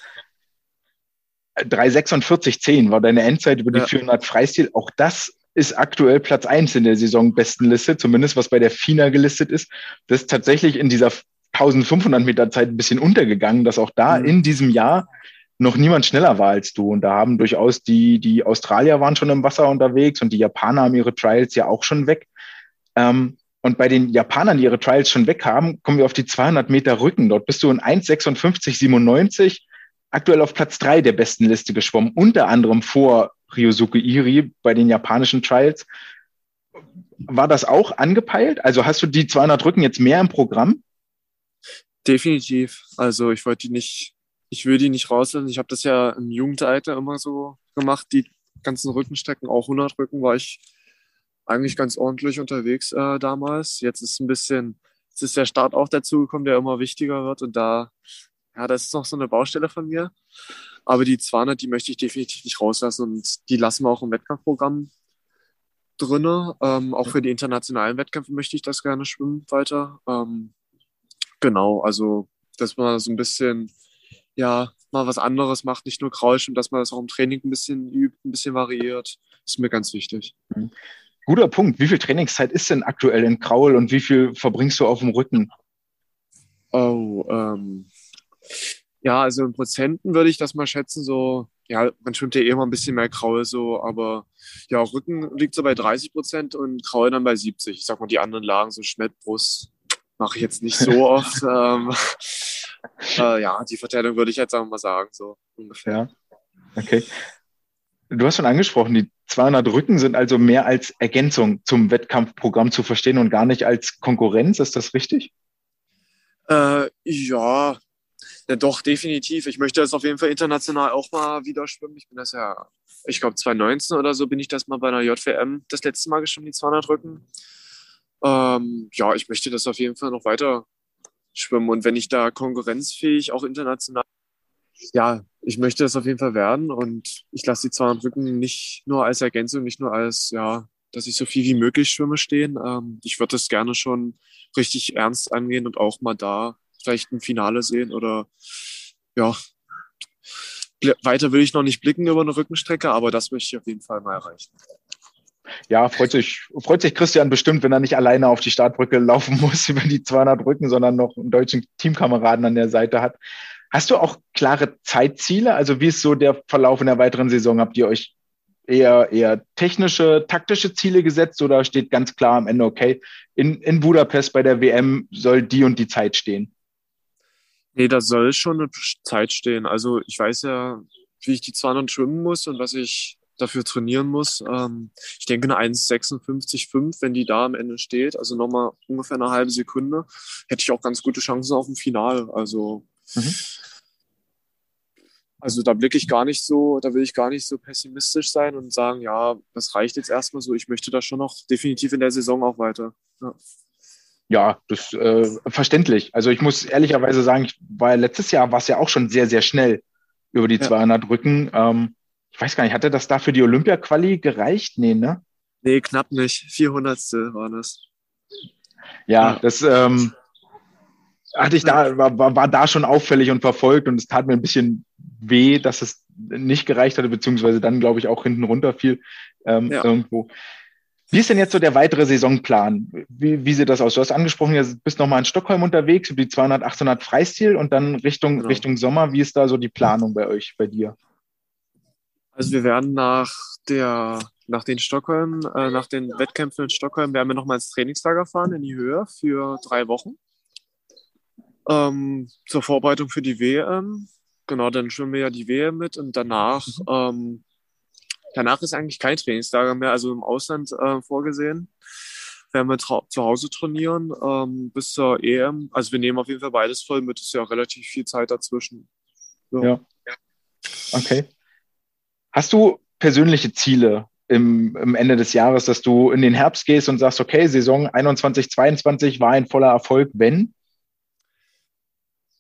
3,46,10 war deine Endzeit über die ja. 400 Freistil. Auch das ist aktuell Platz 1 in der Saisonbestenliste, zumindest was bei der FINA gelistet ist. Das ist tatsächlich in dieser 1500 Meter Zeit ein bisschen untergegangen, dass auch da mhm. in diesem Jahr noch niemand schneller war als du. Und da haben durchaus die, die Australier waren schon im Wasser unterwegs und die Japaner haben ihre Trials ja auch schon weg. Ähm, und bei den Japanern, die ihre Trials schon weg haben, kommen wir auf die 200 Meter Rücken. Dort bist du in 1,56,97 aktuell auf Platz drei der besten Liste geschwommen, unter anderem vor Ryosuke Iri bei den japanischen Trials. War das auch angepeilt? Also hast du die 200 Rücken jetzt mehr im Programm? Definitiv. Also ich wollte die nicht, ich will die nicht rauslassen. Ich habe das ja im Jugendalter immer so gemacht, die ganzen Rückenstrecken, auch 100 Rücken war ich eigentlich ganz ordentlich unterwegs äh, damals. Jetzt ist ein bisschen, jetzt ist der Start auch dazu gekommen, der immer wichtiger wird und da, ja, das ist noch so eine Baustelle von mir. Aber die 200, die möchte ich definitiv nicht rauslassen und die lassen wir auch im Wettkampfprogramm drinne. Ähm, auch für die internationalen Wettkämpfe möchte ich das gerne schwimmen weiter. Ähm, genau, also dass man so ein bisschen, ja, mal was anderes macht, nicht nur Kraulschwimmen, dass man das auch im Training ein bisschen übt, ein bisschen variiert, ist mir ganz wichtig. Mhm. Guter Punkt. Wie viel Trainingszeit ist denn aktuell in Kraul und wie viel verbringst du auf dem Rücken? Oh, ähm, ja, also in Prozenten würde ich das mal schätzen, so, ja, man schwimmt ja eh immer ein bisschen mehr Kraul so, aber ja, Rücken liegt so bei 30 Prozent und Kraul dann bei 70. Ich sag mal, die anderen Lagen, so Schmett, Brust, mache ich jetzt nicht so oft. ähm, äh, ja, die Verteilung würde ich jetzt einfach mal sagen, so ungefähr. Okay. Du hast schon angesprochen, die 200 Rücken sind also mehr als Ergänzung zum Wettkampfprogramm zu verstehen und gar nicht als Konkurrenz. Ist das richtig? Äh, ja, ja, doch, definitiv. Ich möchte das auf jeden Fall international auch mal wieder schwimmen. Ich bin das ja, ich glaube 2019 oder so bin ich das mal bei einer JWM das letzte Mal geschwommen, die 200 Rücken. Ähm, ja, ich möchte das auf jeden Fall noch weiter schwimmen. Und wenn ich da konkurrenzfähig auch international ja, ich möchte das auf jeden Fall werden und ich lasse die 200 Rücken nicht nur als Ergänzung, nicht nur als, ja, dass ich so viel wie möglich schwimme stehen. Ähm, ich würde das gerne schon richtig ernst angehen und auch mal da vielleicht ein Finale sehen oder ja, weiter will ich noch nicht blicken über eine Rückenstrecke, aber das möchte ich auf jeden Fall mal erreichen. Ja, freut sich, freut sich Christian bestimmt, wenn er nicht alleine auf die Startbrücke laufen muss über die 200 Rücken, sondern noch einen deutschen Teamkameraden an der Seite hat. Hast du auch klare Zeitziele? Also wie ist so der Verlauf in der weiteren Saison? Habt ihr euch eher, eher technische, taktische Ziele gesetzt oder steht ganz klar am Ende, okay, in, in Budapest bei der WM soll die und die Zeit stehen? Nee, da soll schon eine Zeit stehen. Also ich weiß ja, wie ich die 200 schwimmen muss und was ich dafür trainieren muss. Ähm, ich denke eine 1,56,5, wenn die da am Ende steht, also nochmal ungefähr eine halbe Sekunde, hätte ich auch ganz gute Chancen auf dem Finale. Also Mhm. Also da blicke ich gar nicht so, da will ich gar nicht so pessimistisch sein und sagen, ja, das reicht jetzt erstmal so. Ich möchte da schon noch definitiv in der Saison auch weiter. Ja, ja das äh, verständlich. Also ich muss ehrlicherweise sagen, ich war letztes Jahr war es ja auch schon sehr, sehr schnell über die ja. 200 Rücken. Ähm, ich weiß gar nicht, hatte das da für die Olympia-Quali gereicht? Nee, ne? Nee, knapp nicht. 400. war das. Ja, ja. das, ähm, hatte ich da, war, war, da schon auffällig und verfolgt und es tat mir ein bisschen weh, dass es nicht gereicht hatte, beziehungsweise dann, glaube ich, auch hinten runter fiel ähm, ja. irgendwo. Wie ist denn jetzt so der weitere Saisonplan? Wie, wie sieht das aus? Du hast angesprochen, du bist nochmal in Stockholm unterwegs, über die 200, 800 Freistil und dann Richtung, genau. Richtung Sommer. Wie ist da so die Planung bei euch, bei dir? Also wir werden nach der, nach den Stockholm, äh, nach den Wettkämpfen in Stockholm werden wir nochmal ins Trainingslager fahren in die Höhe für drei Wochen ähm, zur Vorbereitung für die WM. Genau, dann schwimmen wir ja die WM mit und danach, mhm. ähm, danach ist eigentlich kein Trainingslager mehr, also im Ausland äh, vorgesehen. Werden wir zu Hause trainieren ähm, bis zur EM. Also wir nehmen auf jeden Fall beides voll mit, ist ja relativ viel Zeit dazwischen. So. Ja. Okay. Hast du persönliche Ziele im, im Ende des Jahres, dass du in den Herbst gehst und sagst, okay, Saison 21, 22 war ein voller Erfolg, wenn?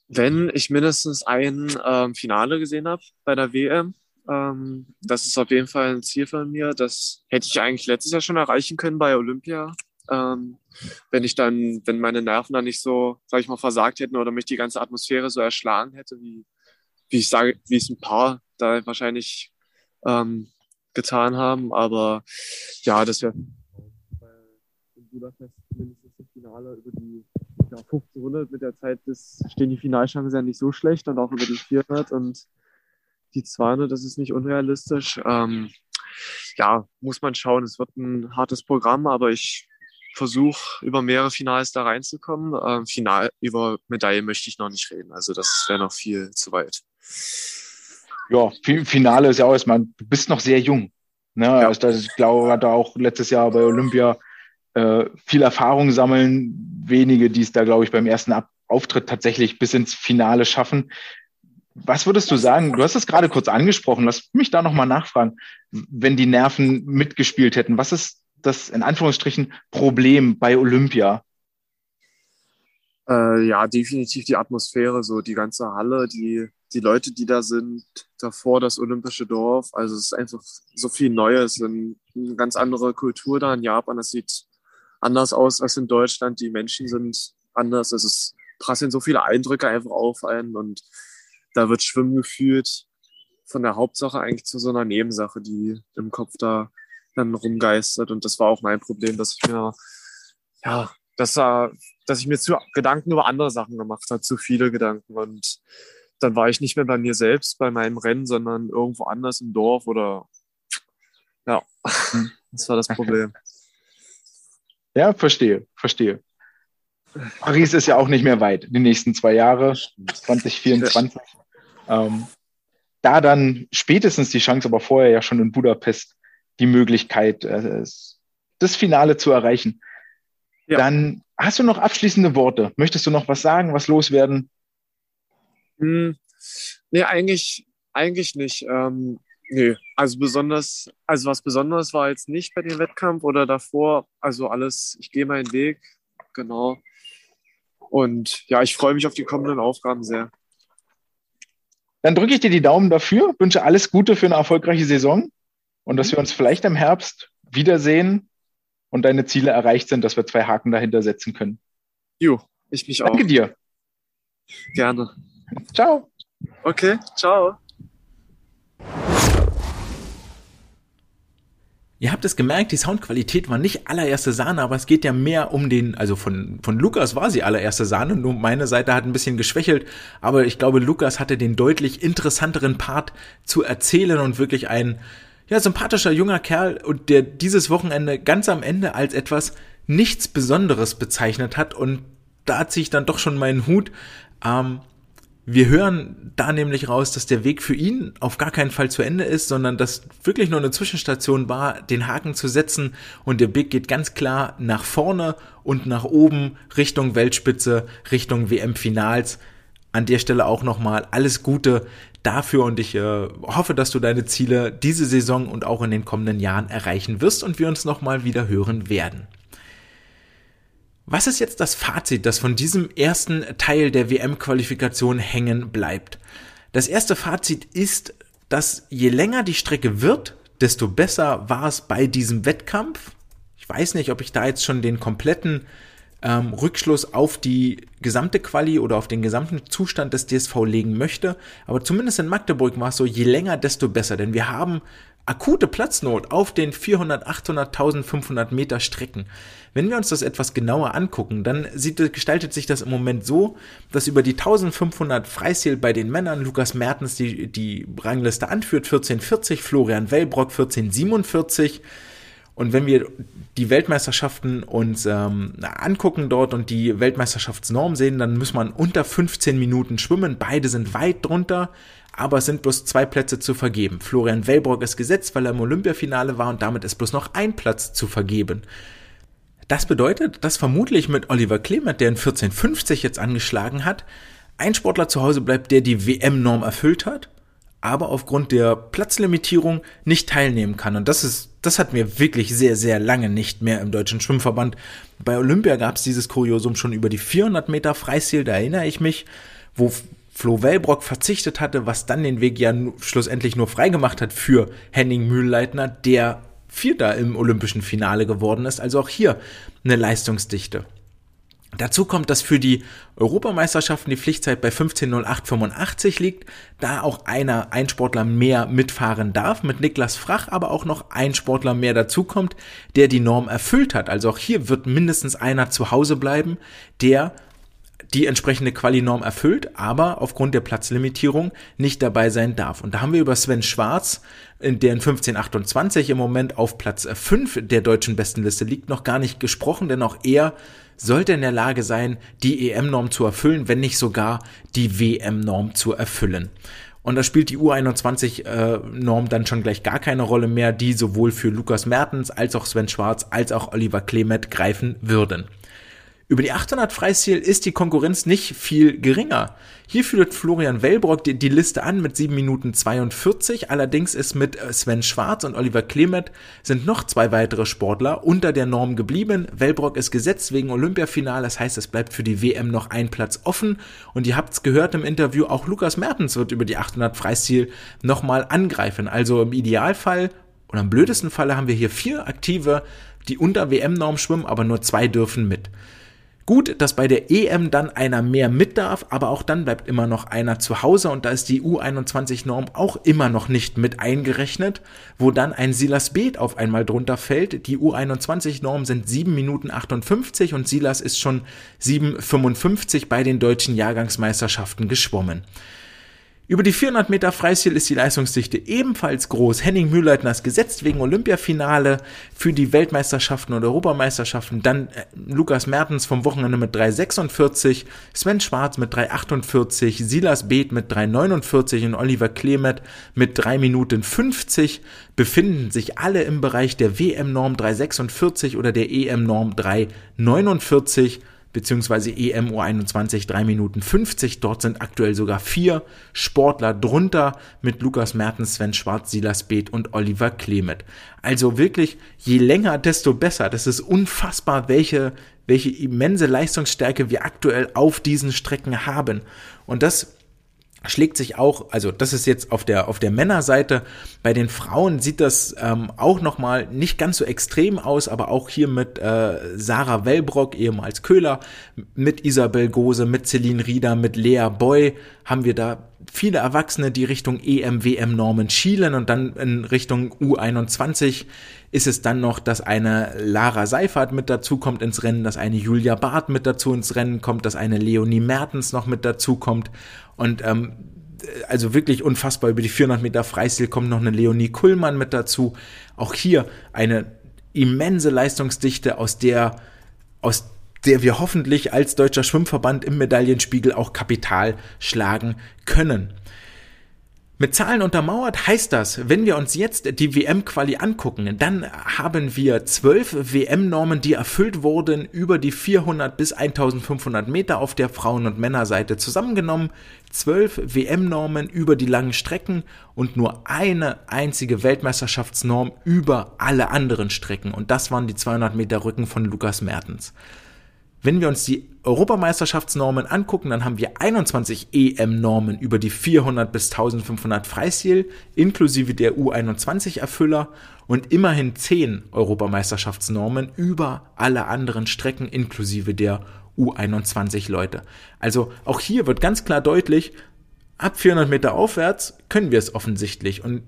Wenn ich mindestens ein ähm, Finale gesehen habe bei der WM, ähm, das ist auf jeden Fall ein Ziel von mir. Das hätte ich eigentlich letztes Jahr schon erreichen können bei Olympia. Ähm, wenn ich dann, wenn meine Nerven dann nicht so, sag ich mal, versagt hätten oder mich die ganze Atmosphäre so erschlagen hätte, wie, wie ich sage, wie es ein paar da wahrscheinlich ähm, getan haben. Aber ja, das wäre in Budapest mindestens das Finale über die ja, 1500 mit der Zeit das stehen die Finalchancen ja nicht so schlecht und auch über die 400 und die 200, das ist nicht unrealistisch. Ähm, ja, muss man schauen. Es wird ein hartes Programm, aber ich versuche über mehrere Finals da reinzukommen. Ähm, Final über Medaille möchte ich noch nicht reden. Also das wäre noch viel zu weit. Ja, Finale ist ja auch erstmal, du bist noch sehr jung. Ne? Ja. Also das, ich glaube, hat da auch letztes Jahr bei Olympia äh, viel Erfahrung sammeln. Wenige, die es da, glaube ich, beim ersten Ab Auftritt tatsächlich bis ins Finale schaffen. Was würdest du sagen? Du hast es gerade kurz angesprochen. Lass mich da nochmal nachfragen. Wenn die Nerven mitgespielt hätten, was ist das in Anführungsstrichen Problem bei Olympia? Äh, ja, definitiv die Atmosphäre, so die ganze Halle, die, die Leute, die da sind, davor das olympische Dorf. Also es ist einfach so viel Neues, eine ganz andere Kultur da in Japan. Das sieht anders aus als in Deutschland. Die Menschen sind anders. Es prasseln so viele Eindrücke einfach auf einen und da wird Schwimmen gefühlt von der Hauptsache eigentlich zu so einer Nebensache, die im Kopf da dann rumgeistert. Und das war auch mein Problem, dass ich mir, ja, dass, dass ich mir zu Gedanken über andere Sachen gemacht habe, zu viele Gedanken. Und dann war ich nicht mehr bei mir selbst, bei meinem Rennen, sondern irgendwo anders im Dorf oder ja, hm. das war das Problem. Ja, verstehe, verstehe. Paris ist ja auch nicht mehr weit, die nächsten zwei Jahre, 2024. Ähm, da dann spätestens die Chance, aber vorher ja schon in Budapest die Möglichkeit, äh, das Finale zu erreichen. Ja. Dann hast du noch abschließende Worte. Möchtest du noch was sagen, was loswerden? Hm, nee, eigentlich, eigentlich nicht. Ähm, nee, also besonders, also was Besonderes war jetzt nicht bei dem Wettkampf oder davor. Also alles, ich gehe meinen Weg. Genau. Und ja, ich freue mich auf die kommenden Aufgaben sehr. Dann drücke ich dir die Daumen dafür, wünsche alles Gute für eine erfolgreiche Saison und dass wir uns vielleicht im Herbst wiedersehen und deine Ziele erreicht sind, dass wir zwei Haken dahinter setzen können. Jo, ich mich auch. Danke dir. Gerne. Ciao. Okay, ciao. Ihr habt es gemerkt, die Soundqualität war nicht allererste Sahne, aber es geht ja mehr um den, also von, von Lukas war sie allererste Sahne, nur meine Seite hat ein bisschen geschwächelt, aber ich glaube, Lukas hatte den deutlich interessanteren Part zu erzählen und wirklich ein, ja, sympathischer junger Kerl und der dieses Wochenende ganz am Ende als etwas nichts Besonderes bezeichnet hat und da ziehe ich dann doch schon meinen Hut. Ähm, wir hören da nämlich raus, dass der Weg für ihn auf gar keinen Fall zu Ende ist, sondern dass wirklich nur eine Zwischenstation war, den Haken zu setzen und der Big geht ganz klar nach vorne und nach oben Richtung Weltspitze, Richtung WM-Finals. An der Stelle auch nochmal alles Gute dafür und ich äh, hoffe, dass du deine Ziele diese Saison und auch in den kommenden Jahren erreichen wirst und wir uns nochmal wieder hören werden. Was ist jetzt das Fazit, das von diesem ersten Teil der WM-Qualifikation hängen bleibt? Das erste Fazit ist, dass je länger die Strecke wird, desto besser war es bei diesem Wettkampf. Ich weiß nicht, ob ich da jetzt schon den kompletten ähm, Rückschluss auf die gesamte Quali oder auf den gesamten Zustand des DSV legen möchte, aber zumindest in Magdeburg war es so, je länger, desto besser, denn wir haben akute Platznot auf den 400, 800, 1500 Meter Strecken. Wenn wir uns das etwas genauer angucken, dann sieht, gestaltet sich das im Moment so, dass über die 1500 Freistil bei den Männern Lukas Mertens die, die Rangliste anführt, 1440, Florian Wellbrock 1447. Und wenn wir die Weltmeisterschaften uns ähm, angucken dort und die Weltmeisterschaftsnorm sehen, dann muss man unter 15 Minuten schwimmen. Beide sind weit drunter aber es sind bloß zwei Plätze zu vergeben. Florian Wellbrock ist gesetzt, weil er im Olympiafinale war und damit ist bloß noch ein Platz zu vergeben. Das bedeutet, dass vermutlich mit Oliver Clement, der in 1450 jetzt angeschlagen hat, ein Sportler zu Hause bleibt, der die WM-Norm erfüllt hat, aber aufgrund der Platzlimitierung nicht teilnehmen kann. Und das ist, das hat mir wirklich sehr, sehr lange nicht mehr im Deutschen Schwimmverband. Bei Olympia gab es dieses Kuriosum schon über die 400 Meter Freistil, da erinnere ich mich, wo Flo Wellbrock verzichtet hatte, was dann den Weg ja schlussendlich nur freigemacht hat für Henning Mühlleitner, der Vierter im olympischen Finale geworden ist. Also auch hier eine Leistungsdichte. Dazu kommt, dass für die Europameisterschaften die Pflichtzeit bei 15.08.85 liegt, da auch einer, ein Sportler mehr mitfahren darf, mit Niklas Frach aber auch noch ein Sportler mehr dazukommt, der die Norm erfüllt hat. Also auch hier wird mindestens einer zu Hause bleiben, der die entsprechende Quali-Norm erfüllt, aber aufgrund der Platzlimitierung nicht dabei sein darf. Und da haben wir über Sven Schwarz, in der in 1528 im Moment auf Platz 5 der deutschen Bestenliste liegt, noch gar nicht gesprochen, denn auch er sollte in der Lage sein, die EM-Norm zu erfüllen, wenn nicht sogar die WM-Norm zu erfüllen. Und da spielt die U21-Norm äh, dann schon gleich gar keine Rolle mehr, die sowohl für Lukas Mertens als auch Sven Schwarz als auch Oliver Klemet greifen würden. Über die 800 Freistil ist die Konkurrenz nicht viel geringer. Hier führt Florian Wellbrock die, die, Liste an mit 7 Minuten 42. Allerdings ist mit äh, Sven Schwarz und Oliver Klemet sind noch zwei weitere Sportler unter der Norm geblieben. Wellbrock ist gesetzt wegen Olympiafinale. Das heißt, es bleibt für die WM noch ein Platz offen. Und ihr habt es gehört im Interview, auch Lukas Mertens wird über die 800 Freistil nochmal angreifen. Also im Idealfall oder am blödesten Falle haben wir hier vier Aktive, die unter WM-Norm schwimmen, aber nur zwei dürfen mit. Gut, dass bei der EM dann einer mehr mit darf, aber auch dann bleibt immer noch einer zu Hause und da ist die U21-Norm auch immer noch nicht mit eingerechnet, wo dann ein Silas Beet auf einmal drunter fällt. Die U21-Norm sind 7 Minuten 58 und Silas ist schon 7,55 bei den deutschen Jahrgangsmeisterschaften geschwommen. Über die 400 Meter Freistil ist die Leistungsdichte ebenfalls groß. Henning Mühlleitner ist gesetzt wegen Olympiafinale für die Weltmeisterschaften und Europameisterschaften. Dann äh, Lukas Mertens vom Wochenende mit 3,46, Sven Schwarz mit 3,48, Silas Beeth mit 3,49 und Oliver Klemet mit 3 Minuten 50 befinden sich alle im Bereich der WM-Norm 3,46 oder der EM-Norm 3,49 beziehungsweise EMU 21 3 Minuten 50. Dort sind aktuell sogar vier Sportler drunter mit Lukas Mertens, Sven Schwarz, Silas Beeth und Oliver Klemet. Also wirklich, je länger, desto besser. Das ist unfassbar, welche, welche immense Leistungsstärke wir aktuell auf diesen Strecken haben. Und das schlägt sich auch, also das ist jetzt auf der auf der Männerseite. Bei den Frauen sieht das ähm, auch noch mal nicht ganz so extrem aus, aber auch hier mit äh, Sarah Wellbrock ehemals Köhler, mit Isabel Gose, mit Celine Rieder, mit Lea Boy haben wir da viele Erwachsene, die Richtung EM WM Normen schielen und dann in Richtung U21 ist es dann noch, dass eine Lara Seifert mit dazu kommt ins Rennen, dass eine Julia Barth mit dazu ins Rennen kommt, dass eine Leonie Mertens noch mit dazu kommt und ähm, also wirklich unfassbar. Über die 400 Meter Freistil kommt noch eine Leonie Kullmann mit dazu. Auch hier eine immense Leistungsdichte, aus der, aus der wir hoffentlich als deutscher Schwimmverband im Medaillenspiegel auch Kapital schlagen können. Mit Zahlen untermauert heißt das, wenn wir uns jetzt die WM-Quali angucken, dann haben wir zwölf WM-Normen, die erfüllt wurden über die 400 bis 1500 Meter auf der Frauen- und Männerseite zusammengenommen, zwölf WM-Normen über die langen Strecken und nur eine einzige Weltmeisterschaftsnorm über alle anderen Strecken und das waren die 200 Meter Rücken von Lukas Mertens. Wenn wir uns die Europameisterschaftsnormen angucken, dann haben wir 21 EM-Normen über die 400 bis 1500 Freistil inklusive der U21-Erfüller und immerhin 10 Europameisterschaftsnormen über alle anderen Strecken inklusive der U21 Leute. Also auch hier wird ganz klar deutlich, ab 400 Meter aufwärts können wir es offensichtlich und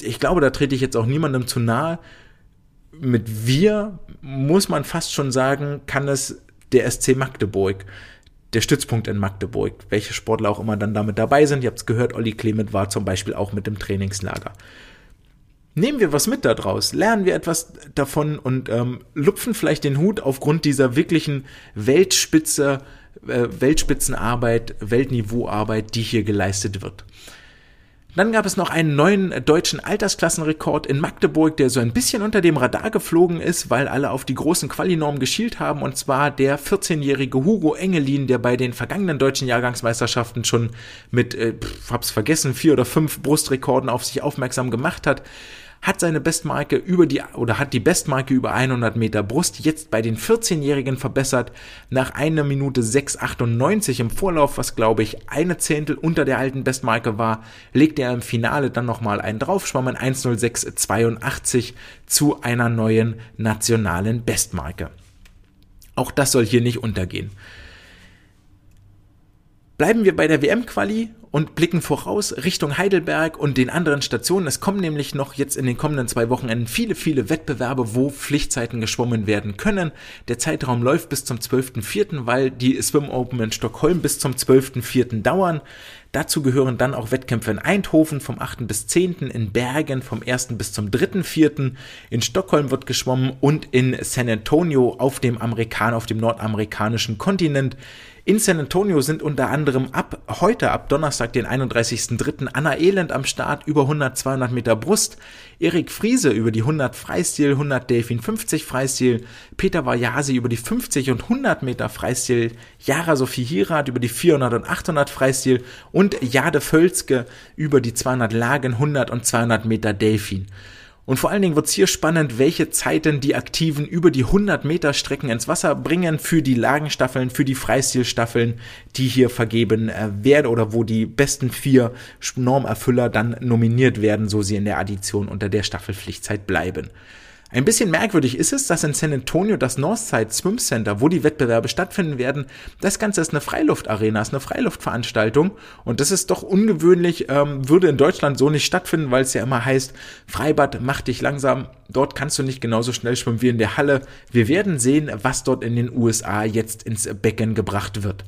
ich glaube, da trete ich jetzt auch niemandem zu nahe. Mit wir muss man fast schon sagen, kann es der SC Magdeburg, der Stützpunkt in Magdeburg, welche Sportler auch immer dann damit dabei sind. Ihr habt es gehört, Olli Clement war zum Beispiel auch mit dem Trainingslager. Nehmen wir was mit daraus, lernen wir etwas davon und ähm, lupfen vielleicht den Hut aufgrund dieser wirklichen Weltspitze, äh, Weltspitzenarbeit, Weltniveauarbeit, die hier geleistet wird. Dann gab es noch einen neuen deutschen Altersklassenrekord in Magdeburg, der so ein bisschen unter dem Radar geflogen ist, weil alle auf die großen Qualinormen geschielt haben. Und zwar der 14-jährige Hugo Engelin, der bei den vergangenen deutschen Jahrgangsmeisterschaften schon mit, äh, hab's vergessen, vier oder fünf Brustrekorden auf sich aufmerksam gemacht hat hat seine Bestmarke über die oder hat die Bestmarke über 100 Meter Brust jetzt bei den 14-Jährigen verbessert nach einer Minute 6,98 im Vorlauf, was glaube ich eine Zehntel unter der alten Bestmarke war, legte er im Finale dann nochmal einen drauf, schwamm in 1,0682 zu einer neuen nationalen Bestmarke. Auch das soll hier nicht untergehen. Bleiben wir bei der WM-Quali und blicken voraus Richtung Heidelberg und den anderen Stationen. Es kommen nämlich noch jetzt in den kommenden zwei Wochenenden viele, viele Wettbewerbe, wo Pflichtzeiten geschwommen werden können. Der Zeitraum läuft bis zum 12.04., weil die Swim Open in Stockholm bis zum 12.04. dauern. Dazu gehören dann auch Wettkämpfe in Eindhoven vom 8. bis 10., in Bergen vom 1. bis zum 3.4., in Stockholm wird geschwommen und in San Antonio auf dem Amerikan, auf dem nordamerikanischen Kontinent. In San Antonio sind unter anderem ab heute, ab Donnerstag, den 31.03. Anna Elend am Start über 100, 200 Meter Brust, Erik Friese über die 100 Freistil, 100 Delfin 50 Freistil, Peter Vajasi über die 50 und 100 Meter Freistil, Jara Sophie Hirat über die 400 und 800 Freistil und Jade Völzke über die 200 Lagen, 100 und 200 Meter Delfin. Und vor allen Dingen wird es hier spannend, welche Zeiten die Aktiven über die 100 Meter Strecken ins Wasser bringen für die Lagenstaffeln, für die Freistilstaffeln, die hier vergeben äh, werden oder wo die besten vier Normerfüller dann nominiert werden, so sie in der Addition unter der Staffelpflichtzeit bleiben. Ein bisschen merkwürdig ist es, dass in San Antonio das Northside Swim Center, wo die Wettbewerbe stattfinden werden, das Ganze ist eine Freiluftarena, ist eine Freiluftveranstaltung und das ist doch ungewöhnlich, ähm, würde in Deutschland so nicht stattfinden, weil es ja immer heißt, Freibad, mach dich langsam, dort kannst du nicht genauso schnell schwimmen wie in der Halle. Wir werden sehen, was dort in den USA jetzt ins Becken gebracht wird.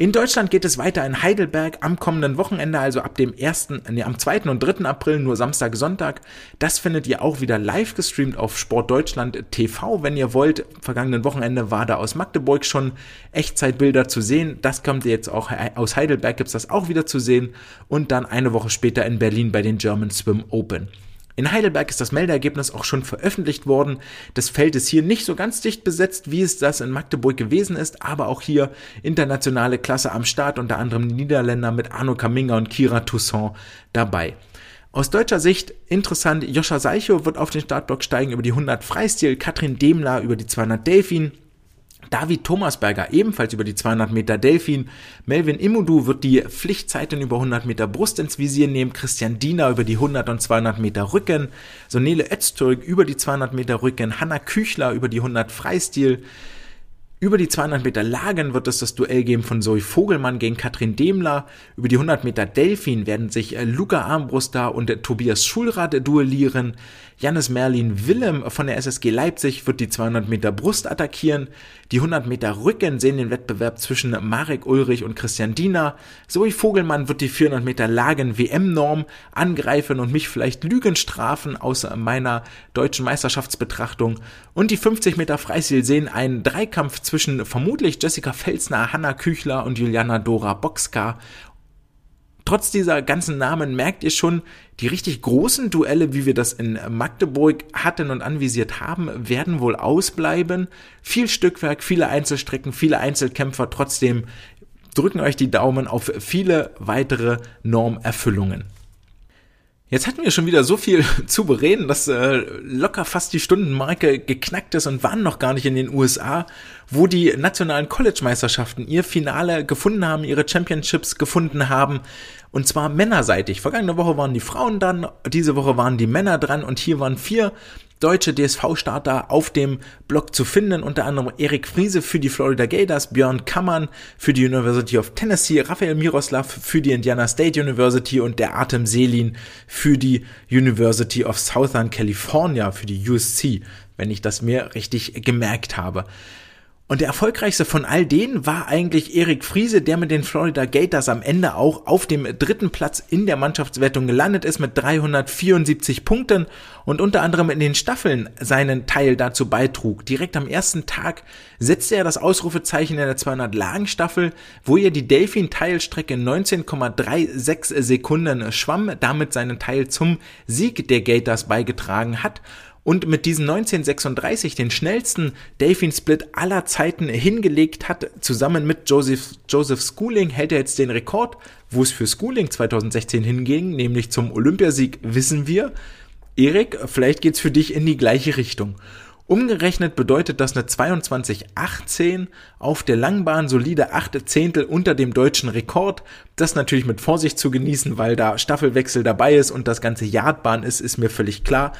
In Deutschland geht es weiter in Heidelberg am kommenden Wochenende, also ab dem 1., nee, am 2. und 3. April, nur Samstag, Sonntag. Das findet ihr auch wieder live gestreamt auf Sport Deutschland TV, wenn ihr wollt. Vergangenen Wochenende war da aus Magdeburg schon Echtzeitbilder zu sehen. Das kommt jetzt auch aus Heidelberg, gibt's das auch wieder zu sehen. Und dann eine Woche später in Berlin bei den German Swim Open. In Heidelberg ist das Meldeergebnis auch schon veröffentlicht worden. Das Feld ist hier nicht so ganz dicht besetzt, wie es das in Magdeburg gewesen ist, aber auch hier internationale Klasse am Start, unter anderem Niederländer mit Arno Kaminga und Kira Toussaint dabei. Aus deutscher Sicht interessant, Joscha Seicho wird auf den Startblock steigen über die 100 Freistil, Katrin Demler über die 200 Delfin, David Thomasberger ebenfalls über die 200 Meter Delfin. Melvin Imudu wird die Pflichtzeiten über 100 Meter Brust ins Visier nehmen. Christian Diener über die 100 und 200 Meter Rücken. Sonele Öztürk über die 200 Meter Rücken. Hanna Küchler über die 100 Freistil. Über die 200 Meter Lagen wird es das Duell geben von Zoe Vogelmann gegen Katrin Demler. Über die 100 Meter Delfin werden sich äh, Luca Armbruster und äh, Tobias Schulrad duellieren. Jannis Merlin Willem von der SSG Leipzig wird die 200 Meter Brust attackieren. Die 100 Meter Rücken sehen den Wettbewerb zwischen Marek Ulrich und Christian Diener. Zoe Vogelmann wird die 400 Meter Lagen WM-Norm angreifen und mich vielleicht Lügen strafen aus meiner deutschen Meisterschaftsbetrachtung. Und die 50 Meter Freistil sehen einen Dreikampf zwischen vermutlich Jessica Felsner, Hanna Küchler und Juliana Dora Boxka trotz dieser ganzen Namen merkt ihr schon, die richtig großen Duelle, wie wir das in Magdeburg hatten und anvisiert haben, werden wohl ausbleiben. Viel Stückwerk, viele Einzelstrecken, viele Einzelkämpfer. Trotzdem drücken euch die Daumen auf viele weitere Normerfüllungen. Jetzt hatten wir schon wieder so viel zu bereden, dass äh, locker fast die Stundenmarke geknackt ist und waren noch gar nicht in den USA, wo die nationalen College-Meisterschaften ihr Finale gefunden haben, ihre Championships gefunden haben. Und zwar männerseitig. Vergangene Woche waren die Frauen dann, diese Woche waren die Männer dran und hier waren vier deutsche DSV-Starter auf dem Blog zu finden, unter anderem Erik Friese für die Florida Gators, Björn Kammern für die University of Tennessee, Raphael Miroslav für die Indiana State University und der Artem Selin für die University of Southern California, für die USC, wenn ich das mir richtig gemerkt habe. Und der erfolgreichste von all denen war eigentlich Erik Friese, der mit den Florida Gators am Ende auch auf dem dritten Platz in der Mannschaftswertung gelandet ist mit 374 Punkten und unter anderem in den Staffeln seinen Teil dazu beitrug. Direkt am ersten Tag setzte er das Ausrufezeichen in der 200 Lagen Staffel, wo er die Delfin Teilstrecke 19,36 Sekunden schwamm, damit seinen Teil zum Sieg der Gators beigetragen hat und mit diesen 1936 den schnellsten Delfin Split aller Zeiten hingelegt hat, zusammen mit Joseph, Joseph Schooling hält er jetzt den Rekord, wo es für Schooling 2016 hinging, nämlich zum Olympiasieg, wissen wir. Erik, vielleicht geht's für dich in die gleiche Richtung. Umgerechnet bedeutet das eine 22,18 auf der Langbahn solide 8 Zehntel unter dem deutschen Rekord. Das natürlich mit Vorsicht zu genießen, weil da Staffelwechsel dabei ist und das ganze Yardbahn ist, ist mir völlig klar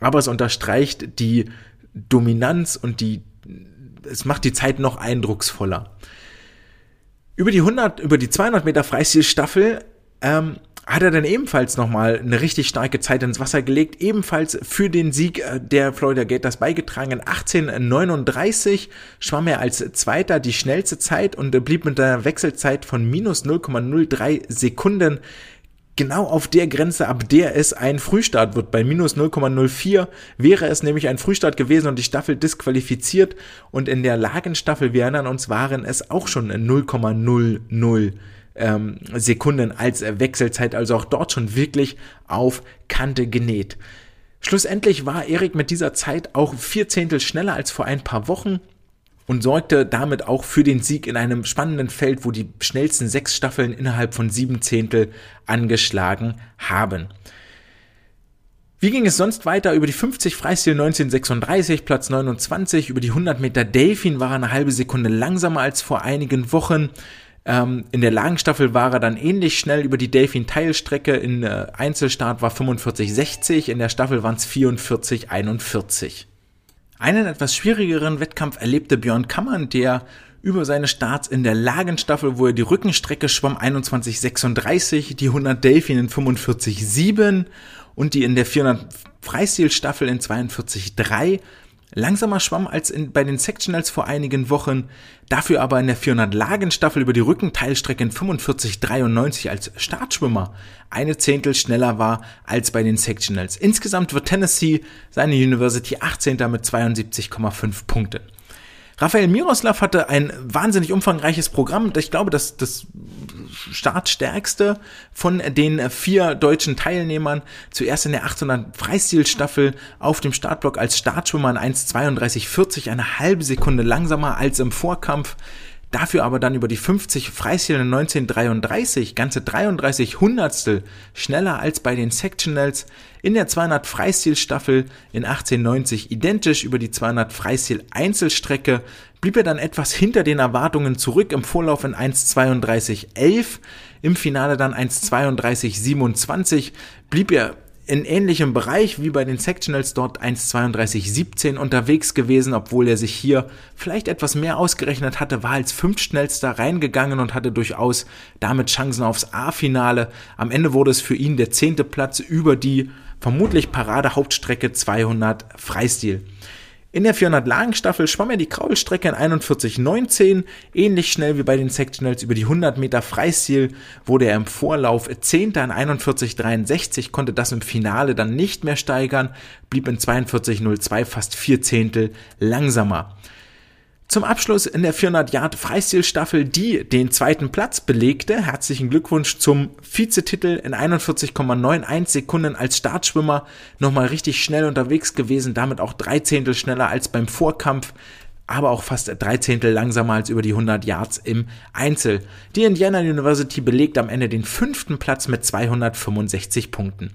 aber es unterstreicht die Dominanz und die, es macht die Zeit noch eindrucksvoller. Über die 100, über die 200 Meter Freistilstaffel ähm, hat er dann ebenfalls nochmal eine richtig starke Zeit ins Wasser gelegt, ebenfalls für den Sieg äh, der Florida Gators beigetragen. In 1839 schwamm er als Zweiter die schnellste Zeit und blieb mit einer Wechselzeit von minus 0,03 Sekunden genau auf der Grenze, ab der es ein Frühstart wird. Bei minus 0,04 wäre es nämlich ein Frühstart gewesen und die Staffel disqualifiziert. Und in der Lagenstaffel, wir erinnern uns, waren es auch schon 0,00 ähm, Sekunden als Wechselzeit. Also auch dort schon wirklich auf Kante genäht. Schlussendlich war Erik mit dieser Zeit auch vier Zehntel schneller als vor ein paar Wochen und sorgte damit auch für den Sieg in einem spannenden Feld, wo die schnellsten sechs Staffeln innerhalb von sieben Zehntel angeschlagen haben. Wie ging es sonst weiter? Über die 50 Freistil 1936, Platz 29. Über die 100 Meter Delfin war er eine halbe Sekunde langsamer als vor einigen Wochen. Ähm, in der Lagenstaffel war er dann ähnlich schnell über die Delfin-Teilstrecke. In äh, Einzelstart war 45,60, in der Staffel waren es 44,41. Einen etwas schwierigeren Wettkampf erlebte Björn Kammern, der über seine Starts in der Lagenstaffel, wo er die Rückenstrecke schwamm 21,36, die 100 Delfin in 45,7 und die in der 400 Freistilstaffel in 42,3 langsamer schwamm als in, bei den Sectionals vor einigen Wochen, dafür aber in der 400 Lagenstaffel über die Rückenteilstrecke in 45,93 als Startschwimmer eine Zehntel schneller war als bei den Sectionals. Insgesamt wird Tennessee seine University 18. mit 72,5 Punkten. Raphael Miroslav hatte ein wahnsinnig umfangreiches Programm. Ich glaube, das, das startstärkste von den vier deutschen Teilnehmern. Zuerst in der 800 Freistilstaffel auf dem Startblock als Startschwimmer in 1,32,40, eine halbe Sekunde langsamer als im Vorkampf. Dafür aber dann über die 50 Freistil in 1933, ganze 33 Hundertstel schneller als bei den Sectionals. In der 200 Freistilstaffel in 1890 identisch über die 200 Freistil Einzelstrecke blieb er dann etwas hinter den Erwartungen zurück im Vorlauf in 1,32,11. Im Finale dann 1,32,27 blieb er in ähnlichem Bereich wie bei den Sectionals dort 1,32,17 unterwegs gewesen, obwohl er sich hier vielleicht etwas mehr ausgerechnet hatte, war als fünftschnellster reingegangen und hatte durchaus damit Chancen aufs A-Finale. Am Ende wurde es für ihn der zehnte Platz über die vermutlich Parade Hauptstrecke 200 Freistil. In der 400 Lagenstaffel schwamm er die Kraulstrecke in 41,19, ähnlich schnell wie bei den Sectionals über die 100 Meter Freistil wurde er im Vorlauf 10. in 41,63, konnte das im Finale dann nicht mehr steigern, blieb in 42,02 fast vier Zehntel langsamer. Zum Abschluss in der 400 Yard Freistilstaffel, die den zweiten Platz belegte. Herzlichen Glückwunsch zum Vizetitel in 41,91 Sekunden als Startschwimmer. Nochmal richtig schnell unterwegs gewesen, damit auch drei Zehntel schneller als beim Vorkampf aber auch fast drei Zehntel langsamer als über die 100 Yards im Einzel. Die Indiana University belegt am Ende den fünften Platz mit 265 Punkten.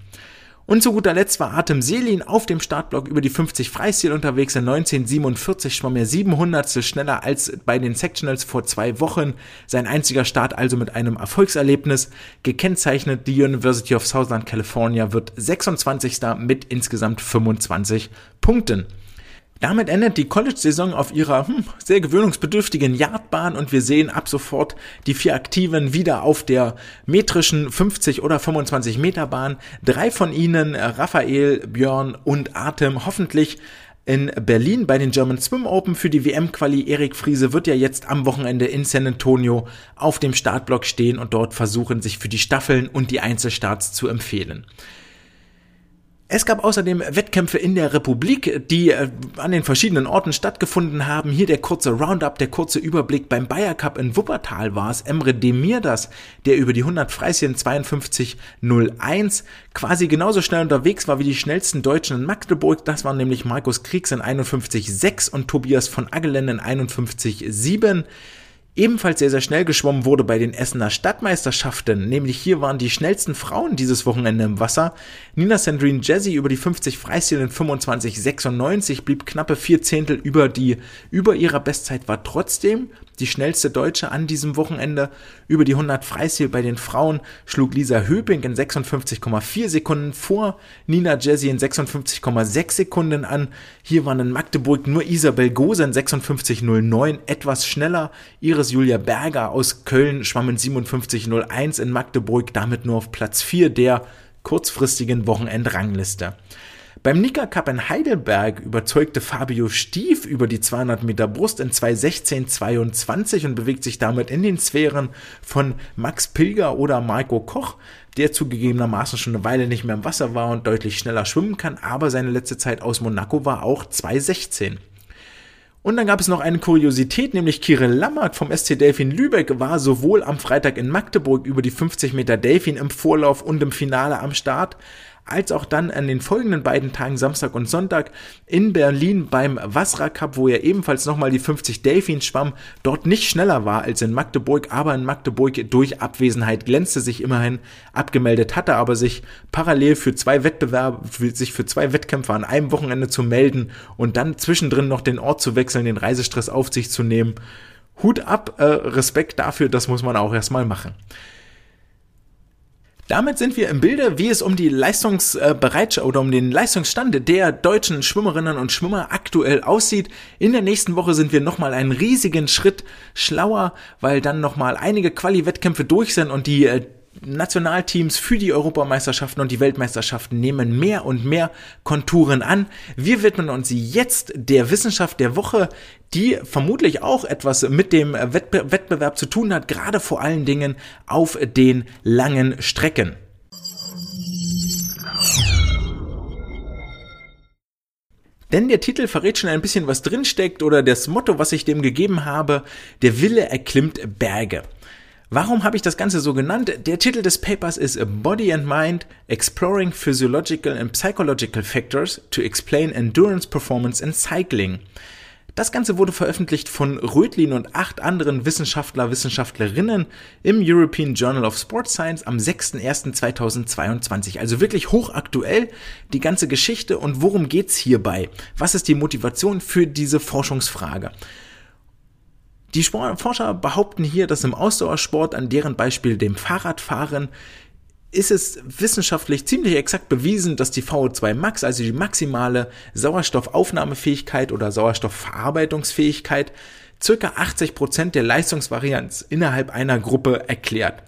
Und zu guter Letzt war Artem Selin auf dem Startblock über die 50 Freistil unterwegs. In 1947 schwamm er 700 schneller als bei den Sectionals vor zwei Wochen. Sein einziger Start also mit einem Erfolgserlebnis. Gekennzeichnet, die University of Southern California wird 26. mit insgesamt 25 Punkten. Damit endet die College-Saison auf ihrer hm, sehr gewöhnungsbedürftigen Yardbahn und wir sehen ab sofort die vier Aktiven wieder auf der metrischen 50 oder 25 Meter Bahn. Drei von ihnen, Raphael, Björn und Artem, hoffentlich in Berlin bei den German Swim Open für die WM-Quali. Erik Friese wird ja jetzt am Wochenende in San Antonio auf dem Startblock stehen und dort versuchen, sich für die Staffeln und die Einzelstarts zu empfehlen. Es gab außerdem Wettkämpfe in der Republik, die äh, an den verschiedenen Orten stattgefunden haben. Hier der kurze Roundup, der kurze Überblick. Beim Bayer Cup in Wuppertal war es Emre Demirdas, der über die 100 Freischen 52.01 quasi genauso schnell unterwegs war wie die schnellsten Deutschen in Magdeburg. Das waren nämlich Markus Kriegs in 51.6 und Tobias von Agelen in 51.7. Ebenfalls sehr, sehr schnell geschwommen wurde bei den Essener Stadtmeisterschaften, nämlich hier waren die schnellsten Frauen dieses Wochenende im Wasser. Nina Sandrine Jazzy über die 50 Freistil in 25,96 blieb knappe vier Zehntel über die, über ihrer Bestzeit, war trotzdem die schnellste Deutsche an diesem Wochenende. Über die 100 Freistil bei den Frauen schlug Lisa Höping in 56,4 Sekunden vor, Nina Jazzy in 56,6 Sekunden an. Hier waren in Magdeburg nur Isabel Gose in 56,09 etwas schneller. Iris Julia Berger aus Köln schwamm in 57,01 in Magdeburg, damit nur auf Platz 4 der kurzfristigen Wochenendrangliste. Beim Nika Cup in Heidelberg überzeugte Fabio Stief über die 200 Meter Brust in 2.16.22 und bewegt sich damit in den Sphären von Max Pilger oder Marco Koch, der zugegebenermaßen schon eine Weile nicht mehr im Wasser war und deutlich schneller schwimmen kann, aber seine letzte Zeit aus Monaco war auch 2.16. Und dann gab es noch eine Kuriosität, nämlich Kirill Lammert vom SC Delfin Lübeck war sowohl am Freitag in Magdeburg über die 50 Meter Delfin im Vorlauf und im Finale am Start, als auch dann an den folgenden beiden Tagen, Samstag und Sonntag, in Berlin beim Wasra Cup, wo er ebenfalls nochmal die 50 Delfins schwamm, dort nicht schneller war als in Magdeburg, aber in Magdeburg durch Abwesenheit glänzte, sich immerhin abgemeldet hatte, aber sich parallel für zwei Wettbewerbe, sich für zwei Wettkämpfe an einem Wochenende zu melden und dann zwischendrin noch den Ort zu wechseln, den Reisestress auf sich zu nehmen. Hut ab, äh, Respekt dafür, das muss man auch erstmal machen. Damit sind wir im Bilde, wie es um die Leistungsbereitschaft oder um den Leistungsstand der deutschen Schwimmerinnen und Schwimmer aktuell aussieht. In der nächsten Woche sind wir nochmal einen riesigen Schritt schlauer, weil dann nochmal einige Quali-Wettkämpfe durch sind und die äh, Nationalteams für die Europameisterschaften und die Weltmeisterschaften nehmen mehr und mehr Konturen an. Wir widmen uns jetzt der Wissenschaft der Woche, die vermutlich auch etwas mit dem Wettbe Wettbewerb zu tun hat, gerade vor allen Dingen auf den langen Strecken. Denn der Titel verrät schon ein bisschen, was drinsteckt oder das Motto, was ich dem gegeben habe, der Wille erklimmt Berge. Warum habe ich das Ganze so genannt? Der Titel des Papers ist Body and Mind Exploring Physiological and Psychological Factors to Explain Endurance Performance in Cycling. Das Ganze wurde veröffentlicht von Rötlin und acht anderen Wissenschaftler, Wissenschaftlerinnen im European Journal of Sports Science am 6.01.2022. Also wirklich hochaktuell die ganze Geschichte und worum geht's hierbei? Was ist die Motivation für diese Forschungsfrage? Die Forscher behaupten hier, dass im Ausdauersport, an deren Beispiel dem Fahrradfahren, ist es wissenschaftlich ziemlich exakt bewiesen, dass die VO2 Max, also die maximale Sauerstoffaufnahmefähigkeit oder Sauerstoffverarbeitungsfähigkeit, circa 80 Prozent der Leistungsvarianz innerhalb einer Gruppe erklärt.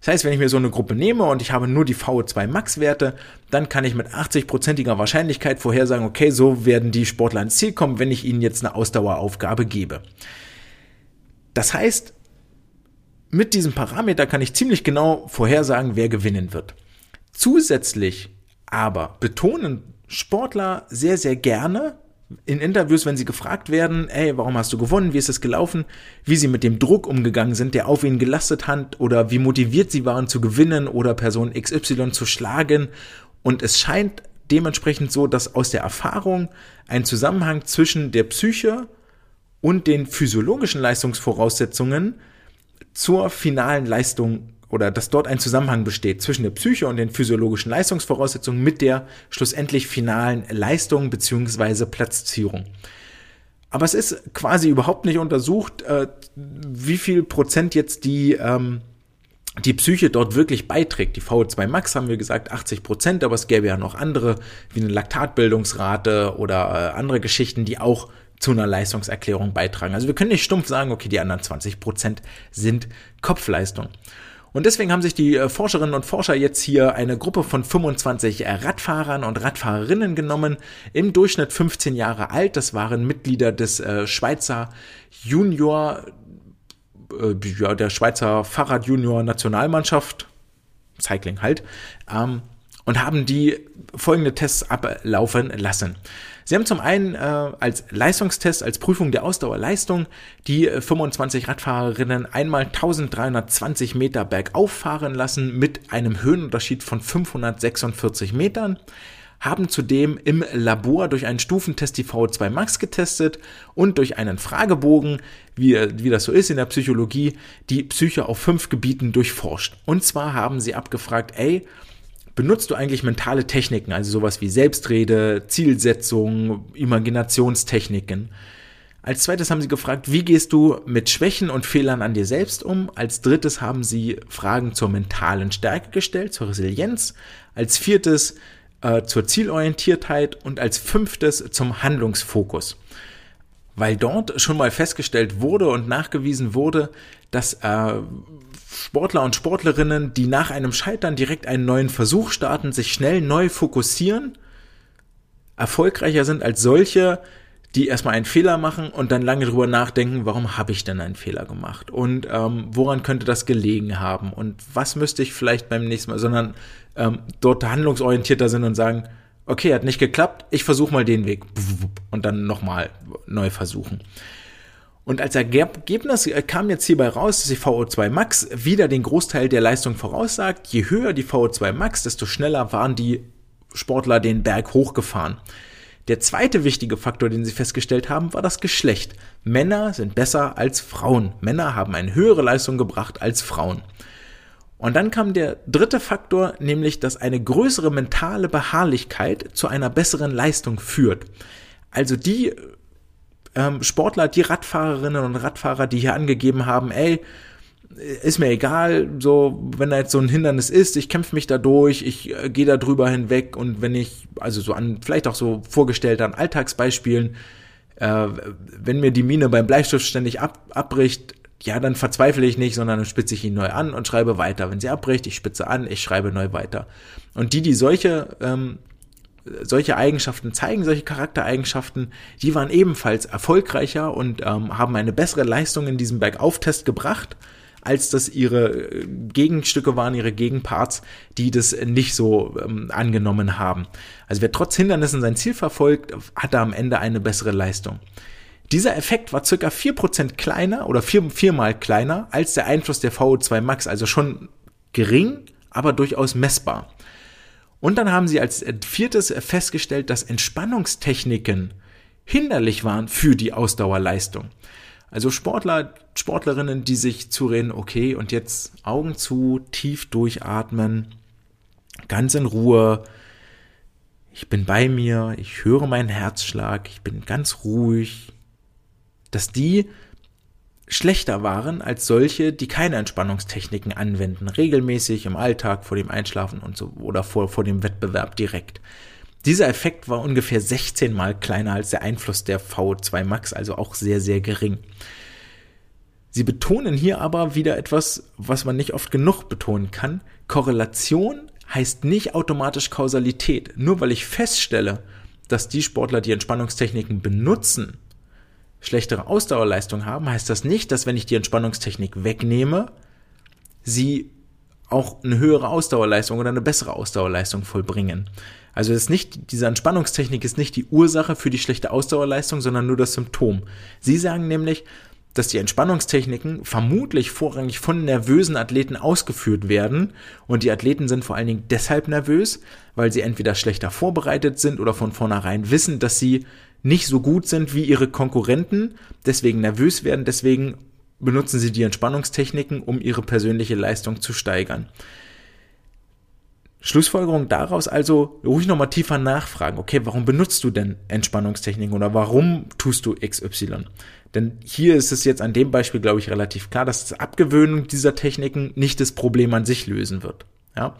Das heißt, wenn ich mir so eine Gruppe nehme und ich habe nur die VO2 Max Werte, dann kann ich mit 80%iger Wahrscheinlichkeit vorhersagen, okay, so werden die Sportler ins Ziel kommen, wenn ich ihnen jetzt eine Ausdaueraufgabe gebe. Das heißt, mit diesem Parameter kann ich ziemlich genau vorhersagen, wer gewinnen wird. Zusätzlich aber betonen Sportler sehr, sehr gerne in Interviews, wenn sie gefragt werden, ey, warum hast du gewonnen, wie ist es gelaufen, wie sie mit dem Druck umgegangen sind, der auf ihnen gelastet hat oder wie motiviert sie waren zu gewinnen oder Person XY zu schlagen. Und es scheint dementsprechend so, dass aus der Erfahrung ein Zusammenhang zwischen der Psyche und den physiologischen Leistungsvoraussetzungen zur finalen Leistung oder dass dort ein Zusammenhang besteht zwischen der Psyche und den physiologischen Leistungsvoraussetzungen mit der schlussendlich finalen Leistung beziehungsweise Platzierung. Aber es ist quasi überhaupt nicht untersucht, äh, wie viel Prozent jetzt die, ähm, die Psyche dort wirklich beiträgt. Die VO2 Max haben wir gesagt 80 Prozent, aber es gäbe ja noch andere, wie eine Laktatbildungsrate oder äh, andere Geschichten, die auch zu einer Leistungserklärung beitragen. Also wir können nicht stumpf sagen, okay, die anderen 20 Prozent sind Kopfleistung. Und deswegen haben sich die äh, Forscherinnen und Forscher jetzt hier eine Gruppe von 25 Radfahrern und Radfahrerinnen genommen, im Durchschnitt 15 Jahre alt. Das waren Mitglieder des äh, Schweizer Junior, äh, ja, der Schweizer Fahrrad Junior Nationalmannschaft, Cycling halt, ähm, und haben die folgende Tests ablaufen lassen. Sie haben zum einen äh, als Leistungstest, als Prüfung der Ausdauerleistung die 25 äh, Radfahrerinnen einmal 1320 Meter bergauf fahren lassen mit einem Höhenunterschied von 546 Metern haben zudem im Labor durch einen Stufentest die VO2 Max getestet und durch einen Fragebogen, wie, wie das so ist in der Psychologie, die Psyche auf fünf Gebieten durchforscht. Und zwar haben sie abgefragt, ey, benutzt du eigentlich mentale Techniken, also sowas wie Selbstrede, Zielsetzung, Imaginationstechniken? Als zweites haben sie gefragt, wie gehst du mit Schwächen und Fehlern an dir selbst um? Als drittes haben sie Fragen zur mentalen Stärke gestellt, zur Resilienz. Als viertes äh, zur Zielorientiertheit und als fünftes zum Handlungsfokus. Weil dort schon mal festgestellt wurde und nachgewiesen wurde, dass äh, Sportler und Sportlerinnen, die nach einem Scheitern direkt einen neuen Versuch starten, sich schnell neu fokussieren, erfolgreicher sind als solche, die erstmal einen Fehler machen und dann lange drüber nachdenken, warum habe ich denn einen Fehler gemacht? Und ähm, woran könnte das gelegen haben? Und was müsste ich vielleicht beim nächsten Mal, sondern ähm, dort handlungsorientierter sind und sagen, okay, hat nicht geklappt, ich versuche mal den Weg. Und dann nochmal neu versuchen. Und als Ergebnis äh, kam jetzt hierbei raus, dass die VO2 Max wieder den Großteil der Leistung voraussagt. Je höher die VO2 Max, desto schneller waren die Sportler den Berg hochgefahren. Der zweite wichtige Faktor, den sie festgestellt haben, war das Geschlecht. Männer sind besser als Frauen. Männer haben eine höhere Leistung gebracht als Frauen. Und dann kam der dritte Faktor, nämlich, dass eine größere mentale Beharrlichkeit zu einer besseren Leistung führt. Also die ähm, Sportler, die Radfahrerinnen und Radfahrer, die hier angegeben haben, ey, ist mir egal, so, wenn da jetzt so ein Hindernis ist, ich kämpfe mich da durch, ich äh, gehe da drüber hinweg und wenn ich, also so an, vielleicht auch so vorgestellt an Alltagsbeispielen, äh, wenn mir die Mine beim Bleistift ständig ab, abbricht, ja, dann verzweifle ich nicht, sondern spitze ich ihn neu an und schreibe weiter. Wenn sie abbricht, ich spitze an, ich schreibe neu weiter. Und die, die solche ähm, solche Eigenschaften zeigen, solche Charaktereigenschaften, die waren ebenfalls erfolgreicher und ähm, haben eine bessere Leistung in diesem Bergauftest gebracht, als das ihre äh, Gegenstücke waren, ihre Gegenparts, die das nicht so ähm, angenommen haben. Also wer trotz Hindernissen sein Ziel verfolgt, hatte am Ende eine bessere Leistung. Dieser Effekt war vier Prozent kleiner oder vier, viermal kleiner als der Einfluss der VO2 Max, also schon gering, aber durchaus messbar. Und dann haben sie als viertes festgestellt, dass Entspannungstechniken hinderlich waren für die Ausdauerleistung. Also Sportler, Sportlerinnen, die sich zureden, okay, und jetzt Augen zu, tief durchatmen, ganz in Ruhe. Ich bin bei mir, ich höre meinen Herzschlag, ich bin ganz ruhig. Dass die schlechter waren als solche, die keine Entspannungstechniken anwenden, regelmäßig im Alltag vor dem Einschlafen und so oder vor, vor dem Wettbewerb direkt. Dieser Effekt war ungefähr 16 mal kleiner als der Einfluss der VO2 Max, also auch sehr, sehr gering. Sie betonen hier aber wieder etwas, was man nicht oft genug betonen kann. Korrelation heißt nicht automatisch Kausalität. Nur weil ich feststelle, dass die Sportler, die Entspannungstechniken benutzen, schlechtere Ausdauerleistung haben, heißt das nicht, dass wenn ich die Entspannungstechnik wegnehme, sie auch eine höhere Ausdauerleistung oder eine bessere Ausdauerleistung vollbringen. Also ist nicht, diese Entspannungstechnik ist nicht die Ursache für die schlechte Ausdauerleistung, sondern nur das Symptom. Sie sagen nämlich, dass die Entspannungstechniken vermutlich vorrangig von nervösen Athleten ausgeführt werden und die Athleten sind vor allen Dingen deshalb nervös, weil sie entweder schlechter vorbereitet sind oder von vornherein wissen, dass sie nicht so gut sind wie ihre Konkurrenten, deswegen nervös werden, deswegen benutzen sie die Entspannungstechniken, um ihre persönliche Leistung zu steigern. Schlussfolgerung daraus also ruhig nochmal tiefer nachfragen. Okay, warum benutzt du denn Entspannungstechniken oder warum tust du XY? Denn hier ist es jetzt an dem Beispiel, glaube ich, relativ klar, dass das Abgewöhnung dieser Techniken nicht das Problem an sich lösen wird. Ja?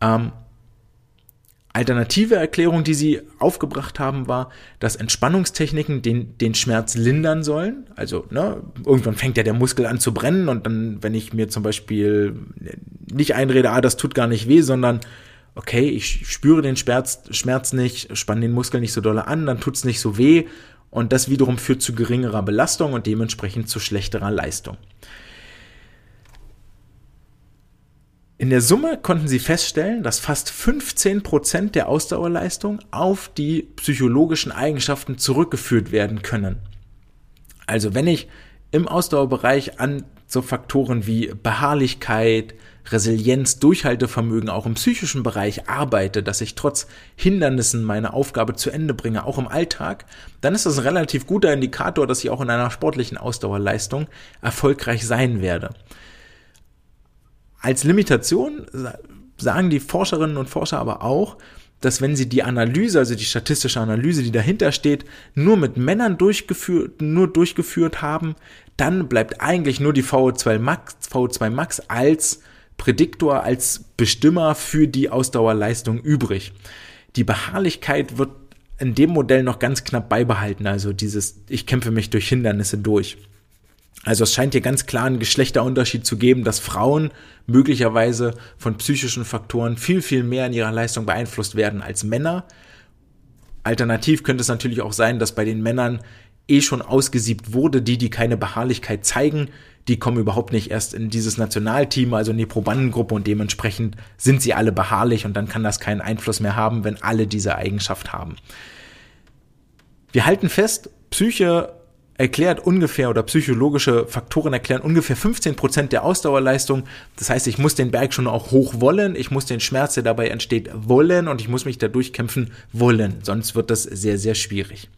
Ähm, Alternative Erklärung, die sie aufgebracht haben, war, dass Entspannungstechniken den, den Schmerz lindern sollen. Also, ne, irgendwann fängt ja der Muskel an zu brennen und dann, wenn ich mir zum Beispiel nicht einrede, ah, das tut gar nicht weh, sondern okay, ich spüre den Schmerz, Schmerz nicht, spanne den Muskel nicht so dolle an, dann tut's nicht so weh und das wiederum führt zu geringerer Belastung und dementsprechend zu schlechterer Leistung. In der Summe konnten sie feststellen, dass fast 15 Prozent der Ausdauerleistung auf die psychologischen Eigenschaften zurückgeführt werden können. Also wenn ich im Ausdauerbereich an so Faktoren wie Beharrlichkeit, Resilienz, Durchhaltevermögen auch im psychischen Bereich arbeite, dass ich trotz Hindernissen meine Aufgabe zu Ende bringe, auch im Alltag, dann ist das ein relativ guter Indikator, dass ich auch in einer sportlichen Ausdauerleistung erfolgreich sein werde. Als Limitation sagen die Forscherinnen und Forscher aber auch, dass wenn sie die Analyse, also die statistische Analyse, die dahinter steht, nur mit Männern durchgeführt, nur durchgeführt haben, dann bleibt eigentlich nur die VO2 Max, VO2 Max als Prädiktor, als Bestimmer für die Ausdauerleistung übrig. Die Beharrlichkeit wird in dem Modell noch ganz knapp beibehalten, also dieses, ich kämpfe mich durch Hindernisse durch. Also es scheint hier ganz klar einen Geschlechterunterschied zu geben, dass Frauen möglicherweise von psychischen Faktoren viel, viel mehr in ihrer Leistung beeinflusst werden als Männer. Alternativ könnte es natürlich auch sein, dass bei den Männern eh schon ausgesiebt wurde, die, die keine Beharrlichkeit zeigen, die kommen überhaupt nicht erst in dieses Nationalteam, also in die Probandengruppe und dementsprechend sind sie alle beharrlich und dann kann das keinen Einfluss mehr haben, wenn alle diese Eigenschaft haben. Wir halten fest, Psyche erklärt ungefähr oder psychologische Faktoren erklären ungefähr 15 Prozent der Ausdauerleistung. Das heißt, ich muss den Berg schon auch hoch wollen, ich muss den Schmerz, der dabei entsteht, wollen und ich muss mich dadurch kämpfen wollen. Sonst wird das sehr, sehr schwierig.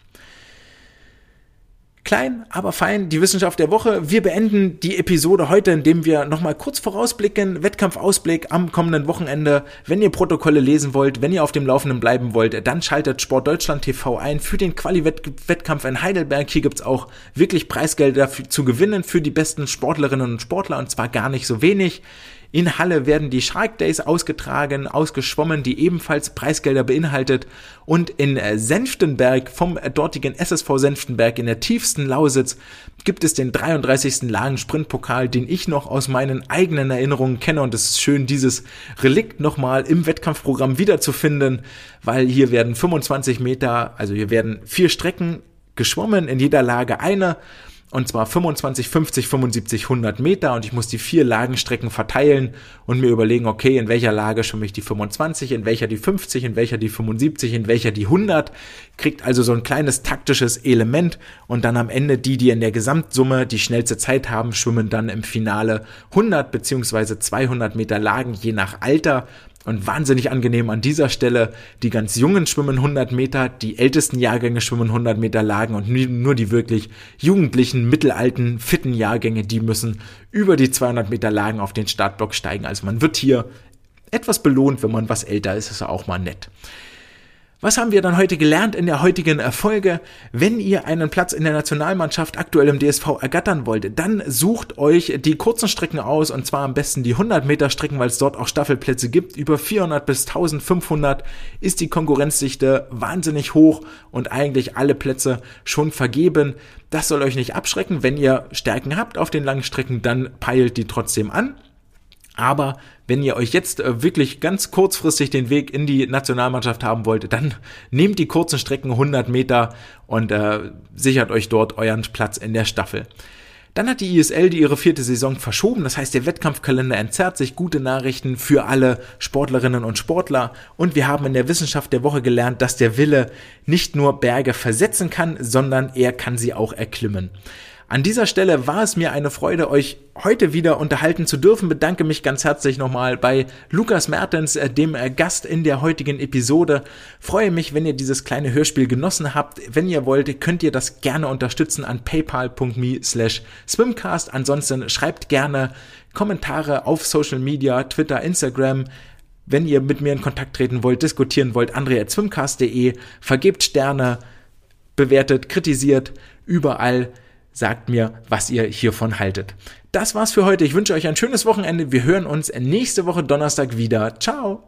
Klein, aber fein, die Wissenschaft der Woche. Wir beenden die Episode heute, indem wir nochmal kurz vorausblicken, Wettkampfausblick am kommenden Wochenende. Wenn ihr Protokolle lesen wollt, wenn ihr auf dem Laufenden bleiben wollt, dann schaltet Sport Deutschland TV ein für den Quali-Wettkampf in Heidelberg. Hier gibt's auch wirklich Preisgelder zu gewinnen für die besten Sportlerinnen und Sportler und zwar gar nicht so wenig. In Halle werden die Shark Days ausgetragen, ausgeschwommen, die ebenfalls Preisgelder beinhaltet. Und in Senftenberg vom dortigen SSV Senftenberg in der tiefsten Lausitz gibt es den 33. Lagen Sprintpokal, den ich noch aus meinen eigenen Erinnerungen kenne. Und es ist schön, dieses Relikt nochmal im Wettkampfprogramm wiederzufinden, weil hier werden 25 Meter, also hier werden vier Strecken geschwommen, in jeder Lage eine und zwar 25, 50, 75, 100 Meter. Und ich muss die vier Lagenstrecken verteilen und mir überlegen, okay, in welcher Lage schwimme ich die 25, in welcher die 50, in welcher die 75, in welcher die 100, kriegt also so ein kleines taktisches Element. Und dann am Ende die, die in der Gesamtsumme die schnellste Zeit haben, schwimmen dann im Finale 100 beziehungsweise 200 Meter Lagen je nach Alter und wahnsinnig angenehm an dieser Stelle. Die ganz Jungen schwimmen 100 Meter, die ältesten Jahrgänge schwimmen 100 Meter Lagen und nur die wirklich jugendlichen, mittelalten, fitten Jahrgänge, die müssen über die 200 Meter Lagen auf den Startblock steigen. Also man wird hier etwas belohnt, wenn man was älter ist, ist ja auch mal nett. Was haben wir dann heute gelernt in der heutigen Erfolge? Wenn ihr einen Platz in der Nationalmannschaft aktuell im DSV ergattern wollt, dann sucht euch die kurzen Strecken aus und zwar am besten die 100 Meter Strecken, weil es dort auch Staffelplätze gibt. Über 400 bis 1500 ist die Konkurrenzdichte wahnsinnig hoch und eigentlich alle Plätze schon vergeben. Das soll euch nicht abschrecken. Wenn ihr Stärken habt auf den langen Strecken, dann peilt die trotzdem an. Aber wenn ihr euch jetzt äh, wirklich ganz kurzfristig den Weg in die Nationalmannschaft haben wollt, dann nehmt die kurzen Strecken 100 Meter und äh, sichert euch dort euren Platz in der Staffel. Dann hat die ISL die ihre vierte Saison verschoben, das heißt der Wettkampfkalender entzerrt sich. Gute Nachrichten für alle Sportlerinnen und Sportler. Und wir haben in der Wissenschaft der Woche gelernt, dass der Wille nicht nur Berge versetzen kann, sondern er kann sie auch erklimmen. An dieser Stelle war es mir eine Freude, euch heute wieder unterhalten zu dürfen. Bedanke mich ganz herzlich nochmal bei Lukas Mertens, äh, dem äh, Gast in der heutigen Episode. Freue mich, wenn ihr dieses kleine Hörspiel genossen habt. Wenn ihr wollt, könnt ihr das gerne unterstützen an paypal.me slash swimcast. Ansonsten schreibt gerne Kommentare auf Social Media, Twitter, Instagram, wenn ihr mit mir in Kontakt treten wollt, diskutieren wollt, andre.swimcast.de, vergebt Sterne, bewertet, kritisiert, überall sagt mir, was ihr hiervon haltet. Das war's für heute. Ich wünsche euch ein schönes Wochenende. Wir hören uns nächste Woche Donnerstag wieder. Ciao.